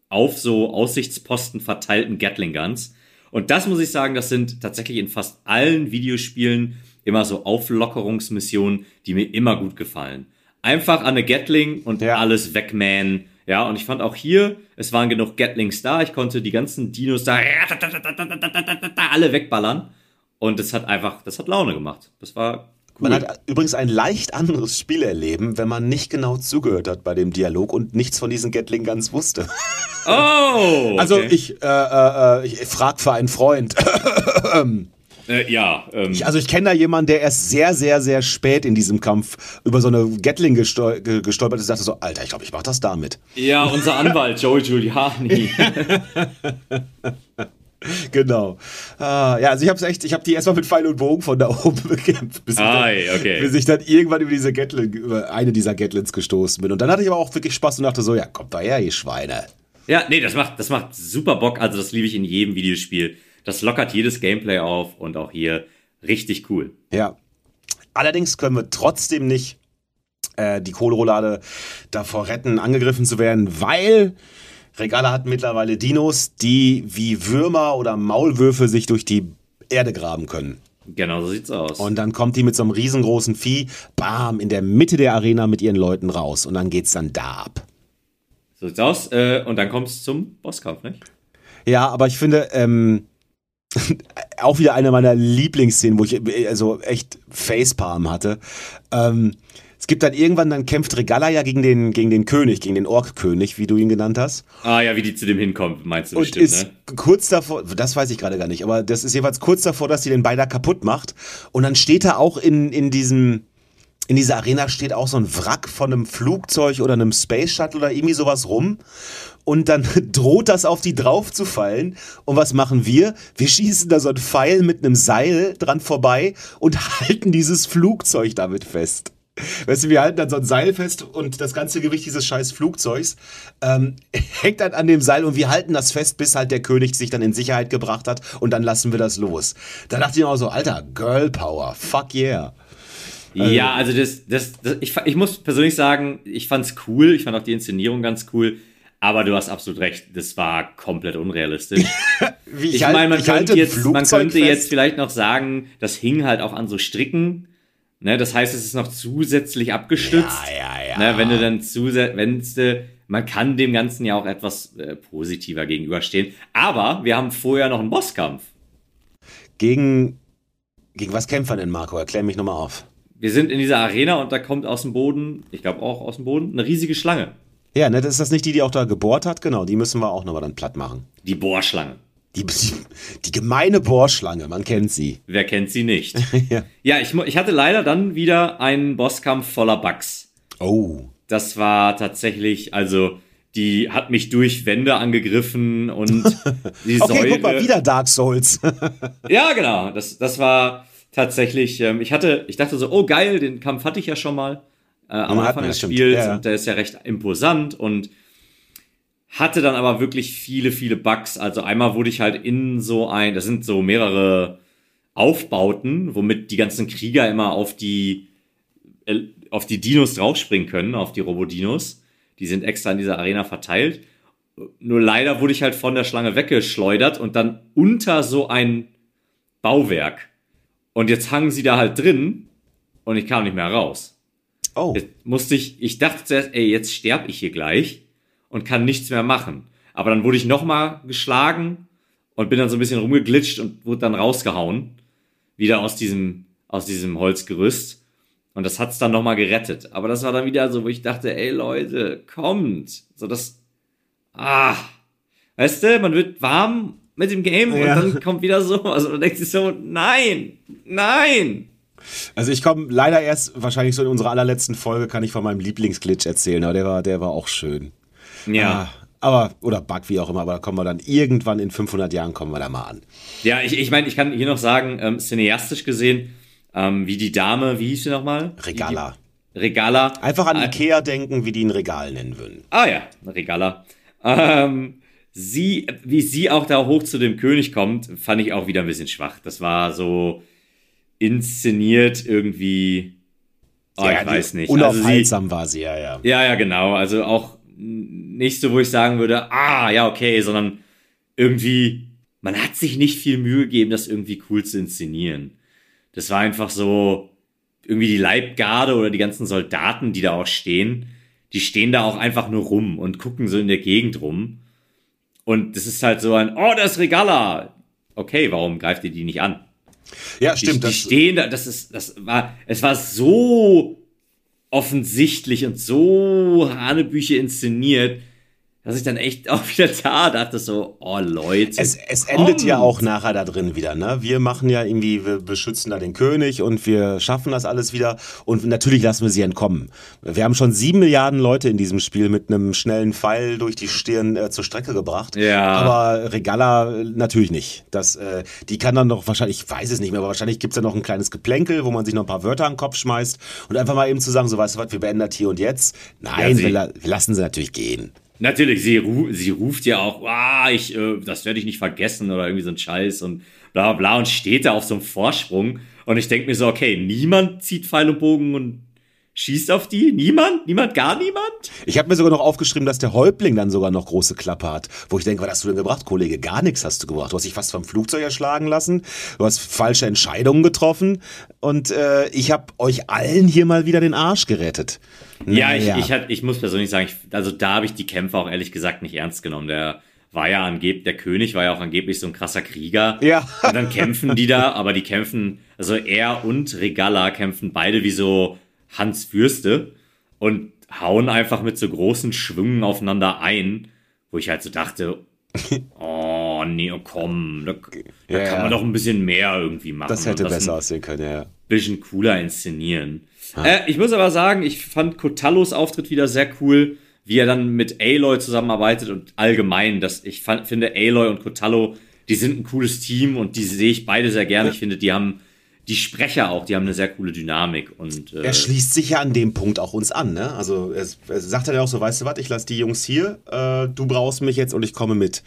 auf so Aussichtsposten verteilten Gatling Guns. Und das muss ich sagen, das sind tatsächlich in fast allen Videospielen immer so Auflockerungsmissionen, die mir immer gut gefallen. Einfach an eine Gatling und Ja. alles wegmähen. Ja, und ich fand auch hier, es waren genug Gatlings da. Ich konnte die ganzen Dinos da alle wegballern. Und das hat einfach, das hat Laune gemacht. Das war cool. Man hat übrigens ein leicht anderes Spiel erleben, wenn man nicht genau zugehört hat bei dem Dialog und nichts von diesen Gatling Guns wusste. oh! Also okay. ich, äh, äh, äh, ich frag für einen Freund. Äh, ja, ähm, Ich, also ich kenne da jemanden, der erst sehr, sehr, sehr spät in diesem Kampf über so eine Gatling gestol ge- gestolpert ist und dachte so, Alter, ich glaube, ich mach das damit. ja, unser Anwalt Joey Giuliani. Genau. Ah, ja, also ich habe echt, ich habe die erstmal mit Pfeil und Bogen von da oben bekämpft, bis, ich dann, Ei, okay. bis ich dann irgendwann über diese Gatling, über eine dieser Gatlins gestoßen bin. Und dann hatte ich aber auch wirklich Spaß und dachte so, ja, kommt da her, ihr Schweine. Ja, nee, das macht, das macht super Bock. Also das liebe ich in jedem Videospiel. Das lockert jedes Gameplay auf und auch hier richtig cool. Ja. Allerdings können wir trotzdem nicht äh, die Kohleroulade davor retten, angegriffen zu werden, weil Regala hat mittlerweile Dinos, die wie Würmer oder Maulwürfe sich durch die Erde graben können. Genau so sieht's aus. Und dann kommt die mit so einem riesengroßen Vieh, bam, in der Mitte der Arena mit ihren Leuten raus. Und dann geht's dann da ab. so sieht's aus. Äh, und dann kommt's zum Bosskampf, nicht? Ja, aber ich finde, ähm, auch wieder eine meiner Lieblingsszenen, wo ich äh, also echt Facepalm hatte. Ähm, es gibt dann irgendwann, dann kämpft Regala ja gegen den, gegen den König, gegen den Ork-König, wie du ihn genannt hast. Ah ja, wie die zu dem hinkommt, meinst du Und bestimmt, ist ne? kurz davor, das weiß ich gerade gar nicht, aber das ist jeweils kurz davor, dass sie den beider kaputt macht. Und dann steht da auch in, in diesem, in dieser Arena steht auch so ein Wrack von einem Flugzeug oder einem Space Shuttle oder irgendwie sowas rum. Und dann droht das auf die drauf zu fallen. Und was machen wir? Wir schießen da so ein Pfeil mit einem Seil dran vorbei und halten dieses Flugzeug damit fest. Weißt du, wir halten dann so ein Seil fest und das ganze Gewicht dieses scheiß Flugzeugs ähm, hängt dann an dem Seil und wir halten das fest, bis halt der König sich dann in Sicherheit gebracht hat und dann lassen wir das los. Da dachte ich mir auch so, Alter, Girl Power, fuck yeah. Ja, also das, das, das ich, ich muss persönlich sagen, ich fand's cool, ich fand auch die Inszenierung ganz cool, aber du hast absolut recht, das war komplett unrealistisch. Ich halt- meine, man, ich könnte jetzt, man könnte jetzt vielleicht noch sagen, das hing halt auch an so Stricken. Ne, das heißt, es ist noch zusätzlich abgestützt. Ja, ja, ja. Ne, wenn du dann zusätzlich, wenn du, man kann dem Ganzen ja auch etwas äh, positiver gegenüberstehen. Aber wir haben vorher noch einen Bosskampf. Gegen, gegen was kämpfen denn, Marco? Erklär mich nochmal auf. Wir sind in dieser Arena und da kommt aus dem Boden, ich glaube auch aus dem Boden, eine riesige Schlange. Ja, ne, das ist das nicht die, die auch da gebohrt hat? Genau, die müssen wir auch nochmal dann platt machen. Die Bohrschlange. Die, die, die gemeine Bohrschlange, man kennt sie. Wer kennt sie nicht? ja. ja, ich, ich hatte leider dann wieder einen Bosskampf voller Bugs. Oh. Das war tatsächlich, also, die hat mich durch Wände angegriffen und die Okay, Säure. guck mal, wieder Dark Souls. Ja, genau. Das, das war tatsächlich, ähm, ich hatte, ich dachte so, oh geil, den Kampf hatte ich ja schon mal äh, am Ja, Anfang des. Spiels Ja, ja. und der ist ja recht imposant und hatte dann aber wirklich viele, viele Bugs. Also einmal wurde ich halt in so ein, das sind so mehrere Aufbauten, womit die ganzen Krieger immer auf die äh, auf die Dinos draufspringen können, auf die Robodinos. Die sind extra in dieser Arena verteilt. Nur leider wurde ich halt von der Schlange weggeschleudert und dann unter so ein Bauwerk. Und jetzt hangen sie da halt drin und ich kam nicht mehr raus. Oh. Jetzt musste ich, ich dachte zuerst, ey, jetzt sterb ich hier gleich und kann nichts mehr machen. Aber dann wurde ich nochmal geschlagen und bin dann so ein bisschen rumgeglitscht und wurde dann rausgehauen. Wieder aus diesem, aus diesem Holzgerüst. Und das hat's dann nochmal gerettet. Aber das war dann wieder so, wo ich dachte, ey Leute, kommt. So das, ah, weißt du, man wird warm mit dem Game Ja. und dann kommt wieder so, also man denkt sich so, nein, nein. Also ich komme leider erst wahrscheinlich so in unserer allerletzten Folge kann ich von meinem Lieblingsglitch erzählen, aber der war, der war auch schön. Ja. Ah, aber, oder Bug, wie auch immer, aber da kommen wir dann irgendwann in 500 Jahren kommen wir da mal an. Ja, ich, ich meine, ich kann hier noch sagen, ähm, cineastisch gesehen, ähm, wie die Dame, wie hieß sie nochmal? Regala. Die, die, Regala. Einfach an Äh, Ikea denken, wie die ein Regal nennen würden. Ah ja, Regala. Ähm, sie, wie sie auch da hoch zu dem König kommt, fand ich auch wieder ein bisschen schwach. Das war so inszeniert irgendwie. Oh, Ja, ich weiß nicht. Also sie, Unaufhaltsam war sie, ja, ja. ja, ja, genau. Also auch nicht so, wo ich sagen würde, ah, ja, okay, sondern irgendwie, man hat sich nicht viel Mühe gegeben, das irgendwie cool zu inszenieren. Das war einfach so, irgendwie die Leibgarde oder die ganzen Soldaten, die da auch stehen, die stehen da auch einfach nur rum und gucken so in der Gegend rum. Und das ist halt so ein, oh, das ist Regala. Okay, warum greift ihr die nicht an? Ja, Die, stimmt. die das, stehen da, das ist, das war, es war so offensichtlich und so Hanebüche inszeniert, dass ich dann echt auch wieder da dachte so, oh Leute. Es, es endet ja auch nachher da drin wieder, ne? Wir machen ja irgendwie, wir beschützen da den König und wir schaffen das alles wieder und natürlich lassen wir sie entkommen. Wir haben schon sieben Milliarden Leute in diesem Spiel mit einem schnellen Pfeil durch die Stirn äh, zur Strecke gebracht. Ja. Aber Regala äh, natürlich nicht. Das, äh, die kann dann noch wahrscheinlich, ich weiß es nicht mehr, aber wahrscheinlich gibt's ja noch ein kleines Geplänkel, wo man sich noch ein paar Wörter an den Kopf schmeißt und einfach mal eben zu sagen, so weißt du was, wir beenden das hier und jetzt. Nein, Ja, wir, la wir lassen sie natürlich gehen. Natürlich, sie, ru sie ruft ja auch, ah, ich, äh, das werde ich nicht vergessen oder irgendwie so ein Scheiß und bla bla bla und steht da auf so einem Vorsprung. Und ich denke mir so, okay, niemand zieht Pfeil und Bogen und schießt auf die? Niemand? Niemand? Gar niemand? Ich habe mir sogar noch aufgeschrieben, dass der Häuptling dann sogar noch große Klappe hat. Wo ich denke, was hast du denn gebracht, Kollege? Gar nichts hast du gebracht. Du hast dich fast vom Flugzeug erschlagen lassen. Du hast falsche Entscheidungen getroffen. Und äh, ich habe euch allen hier mal wieder den Arsch gerettet. Ja, ich, Naja. ich, hat, ich muss persönlich sagen, ich, also da habe ich die Kämpfe auch ehrlich gesagt nicht ernst genommen. Der war ja angeblich, der König war ja auch angeblich so ein krasser Krieger. Ja. Und dann kämpfen die da, aber die kämpfen, also er und Regala kämpfen beide wie so Hans Fürste und hauen einfach mit so großen Schwüngen aufeinander ein, wo ich halt so dachte, oh nee, oh, komm, da, da Ja, kann ja. man doch ein bisschen mehr irgendwie machen. Das hätte und besser aussehen können, ja. bisschen cooler inszenieren. Äh, ich muss aber sagen, ich fand Cotallos Auftritt wieder sehr cool, wie er dann mit Aloy zusammenarbeitet und allgemein, dass ich fand, finde Aloy und Cotallo, die sind ein cooles Team und die sehe ich beide sehr gerne. Ich finde, die haben die Sprecher auch, die haben eine sehr coole Dynamik und äh, Er schließt sich ja an dem Punkt auch uns an, ne? Also er, er sagt dann ja auch so, weißt du was, ich lasse die Jungs hier, äh, du brauchst mich jetzt und ich komme mit.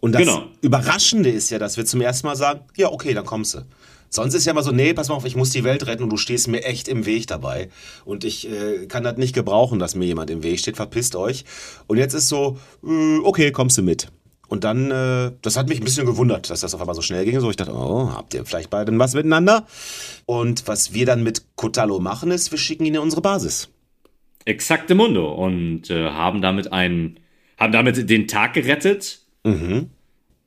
Und das Genau. Überraschende ist ja, dass wir zum ersten Mal sagen, ja, okay, dann kommst du. Sonst ist ja immer so, nee, pass mal auf, ich muss die Welt retten und du stehst mir echt im Weg dabei. Und ich äh, kann das nicht gebrauchen, dass mir jemand im Weg steht, verpisst euch. Und jetzt ist so, äh, okay, kommst du mit. Und dann, äh, das hat mich ein bisschen gewundert, dass das auf einmal so schnell ging. So, ich dachte, oh, habt ihr vielleicht beide was miteinander? Und was wir dann mit Kotalo machen, ist, wir schicken ihn in unsere Basis. exakte Mundo und äh, haben damit einen, haben damit den Tag gerettet.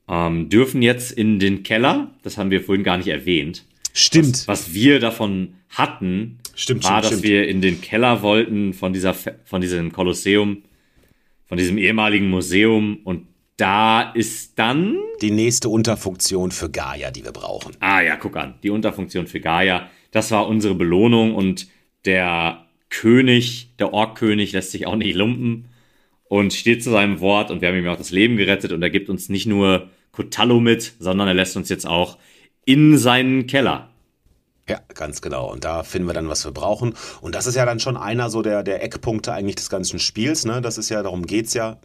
Ähm, dürfen jetzt in den Keller, das haben wir vorhin gar nicht erwähnt. Stimmt. was wir davon hatten, Stimmt, war, stimmt, dass stimmt. wir in den Keller wollten von dieser, von diesem Kolosseum, von diesem ehemaligen Museum und da ist dann, Die nächste Unterfunktion für Gaia, die wir brauchen. ah ja, guck an, die Unterfunktion für Gaia, das war unsere Belohnung und der König, der Orkkönig lässt sich auch nicht lumpen und steht zu seinem Wort und wir haben ihm auch das Leben gerettet und er gibt uns nicht nur Cotallo mit, sondern er lässt uns jetzt auch in seinen Keller. Ja, ganz genau. Und da finden wir dann, was wir brauchen. Und das ist ja dann schon einer so der, der Eckpunkte eigentlich des ganzen Spiels. Ne? Das ist ja, darum geht's ja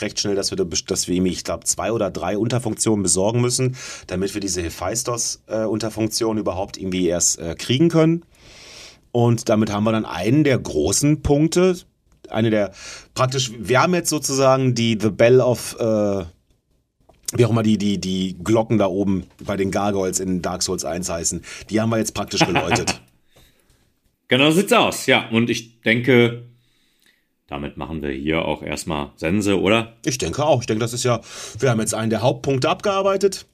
recht schnell, dass wir, da- dass wir ihm, ich glaube, zwei oder drei Unterfunktionen besorgen müssen, damit wir diese Hephaistos-Unterfunktion überhaupt irgendwie erst äh, kriegen können. Und damit haben wir dann einen der großen Punkte, eine der praktisch, wir haben jetzt sozusagen die The Bell of, äh, wie auch immer die, die, die Glocken da oben bei den Gargoyles in Dark Souls 1 heißen, die haben wir jetzt praktisch geläutet. Genau so sieht's aus, ja. Und ich denke, damit machen wir hier auch erstmal Sense, oder? Ich denke auch. Ich denke, das ist ja, wir haben jetzt einen der Hauptpunkte abgearbeitet.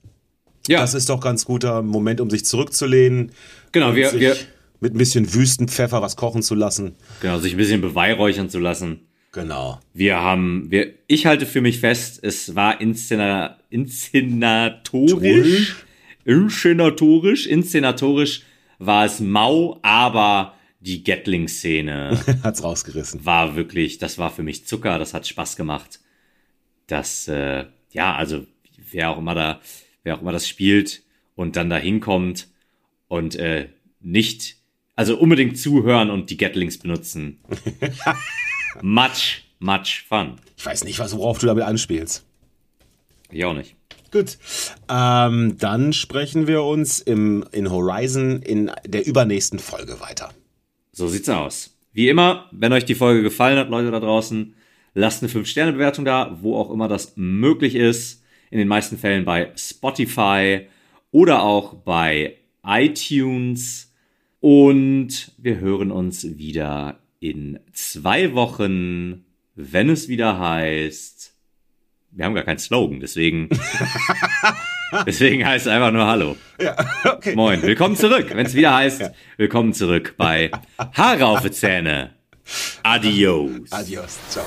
Ja, Das ist doch ganz guter Moment, um sich zurückzulehnen. genau. Wir, wir, Mit ein bisschen Wüstenpfeffer was kochen zu lassen. Genau, sich ein bisschen beweihräuchern zu lassen. Genau. Wir haben, wir, ich halte für mich fest, es war inszena, inszenatorisch, inszenatorisch, inszenatorisch war es mau, aber die Gatling-Szene Hat's rausgerissen. war wirklich, das war für mich Zucker, das hat Spaß gemacht. Das, äh, ja, also wer auch immer da, wer auch immer das spielt und dann da hinkommt und äh, nicht, also unbedingt zuhören und die Gatlings benutzen. much, much fun. Ich weiß nicht, was, worauf du damit anspielst. Ich auch nicht. Gut. Ähm, dann sprechen wir uns im, in Horizon in der übernächsten Folge weiter. So sieht's aus. Wie immer, wenn euch die Folge gefallen hat, Leute da draußen, lasst eine 5-Sterne-Bewertung da, wo auch immer das möglich ist. In den meisten Fällen bei Spotify oder auch bei iTunes. Und wir hören uns wieder in zwei Wochen, wenn es wieder heißt. Wir haben gar keinen Slogan, deswegen. deswegen heißt es einfach nur Hallo. Ja, okay. Moin, willkommen zurück. Wenn es wieder heißt, willkommen zurück bei Haare auf die Zähne. Adios. Adios. Ciao.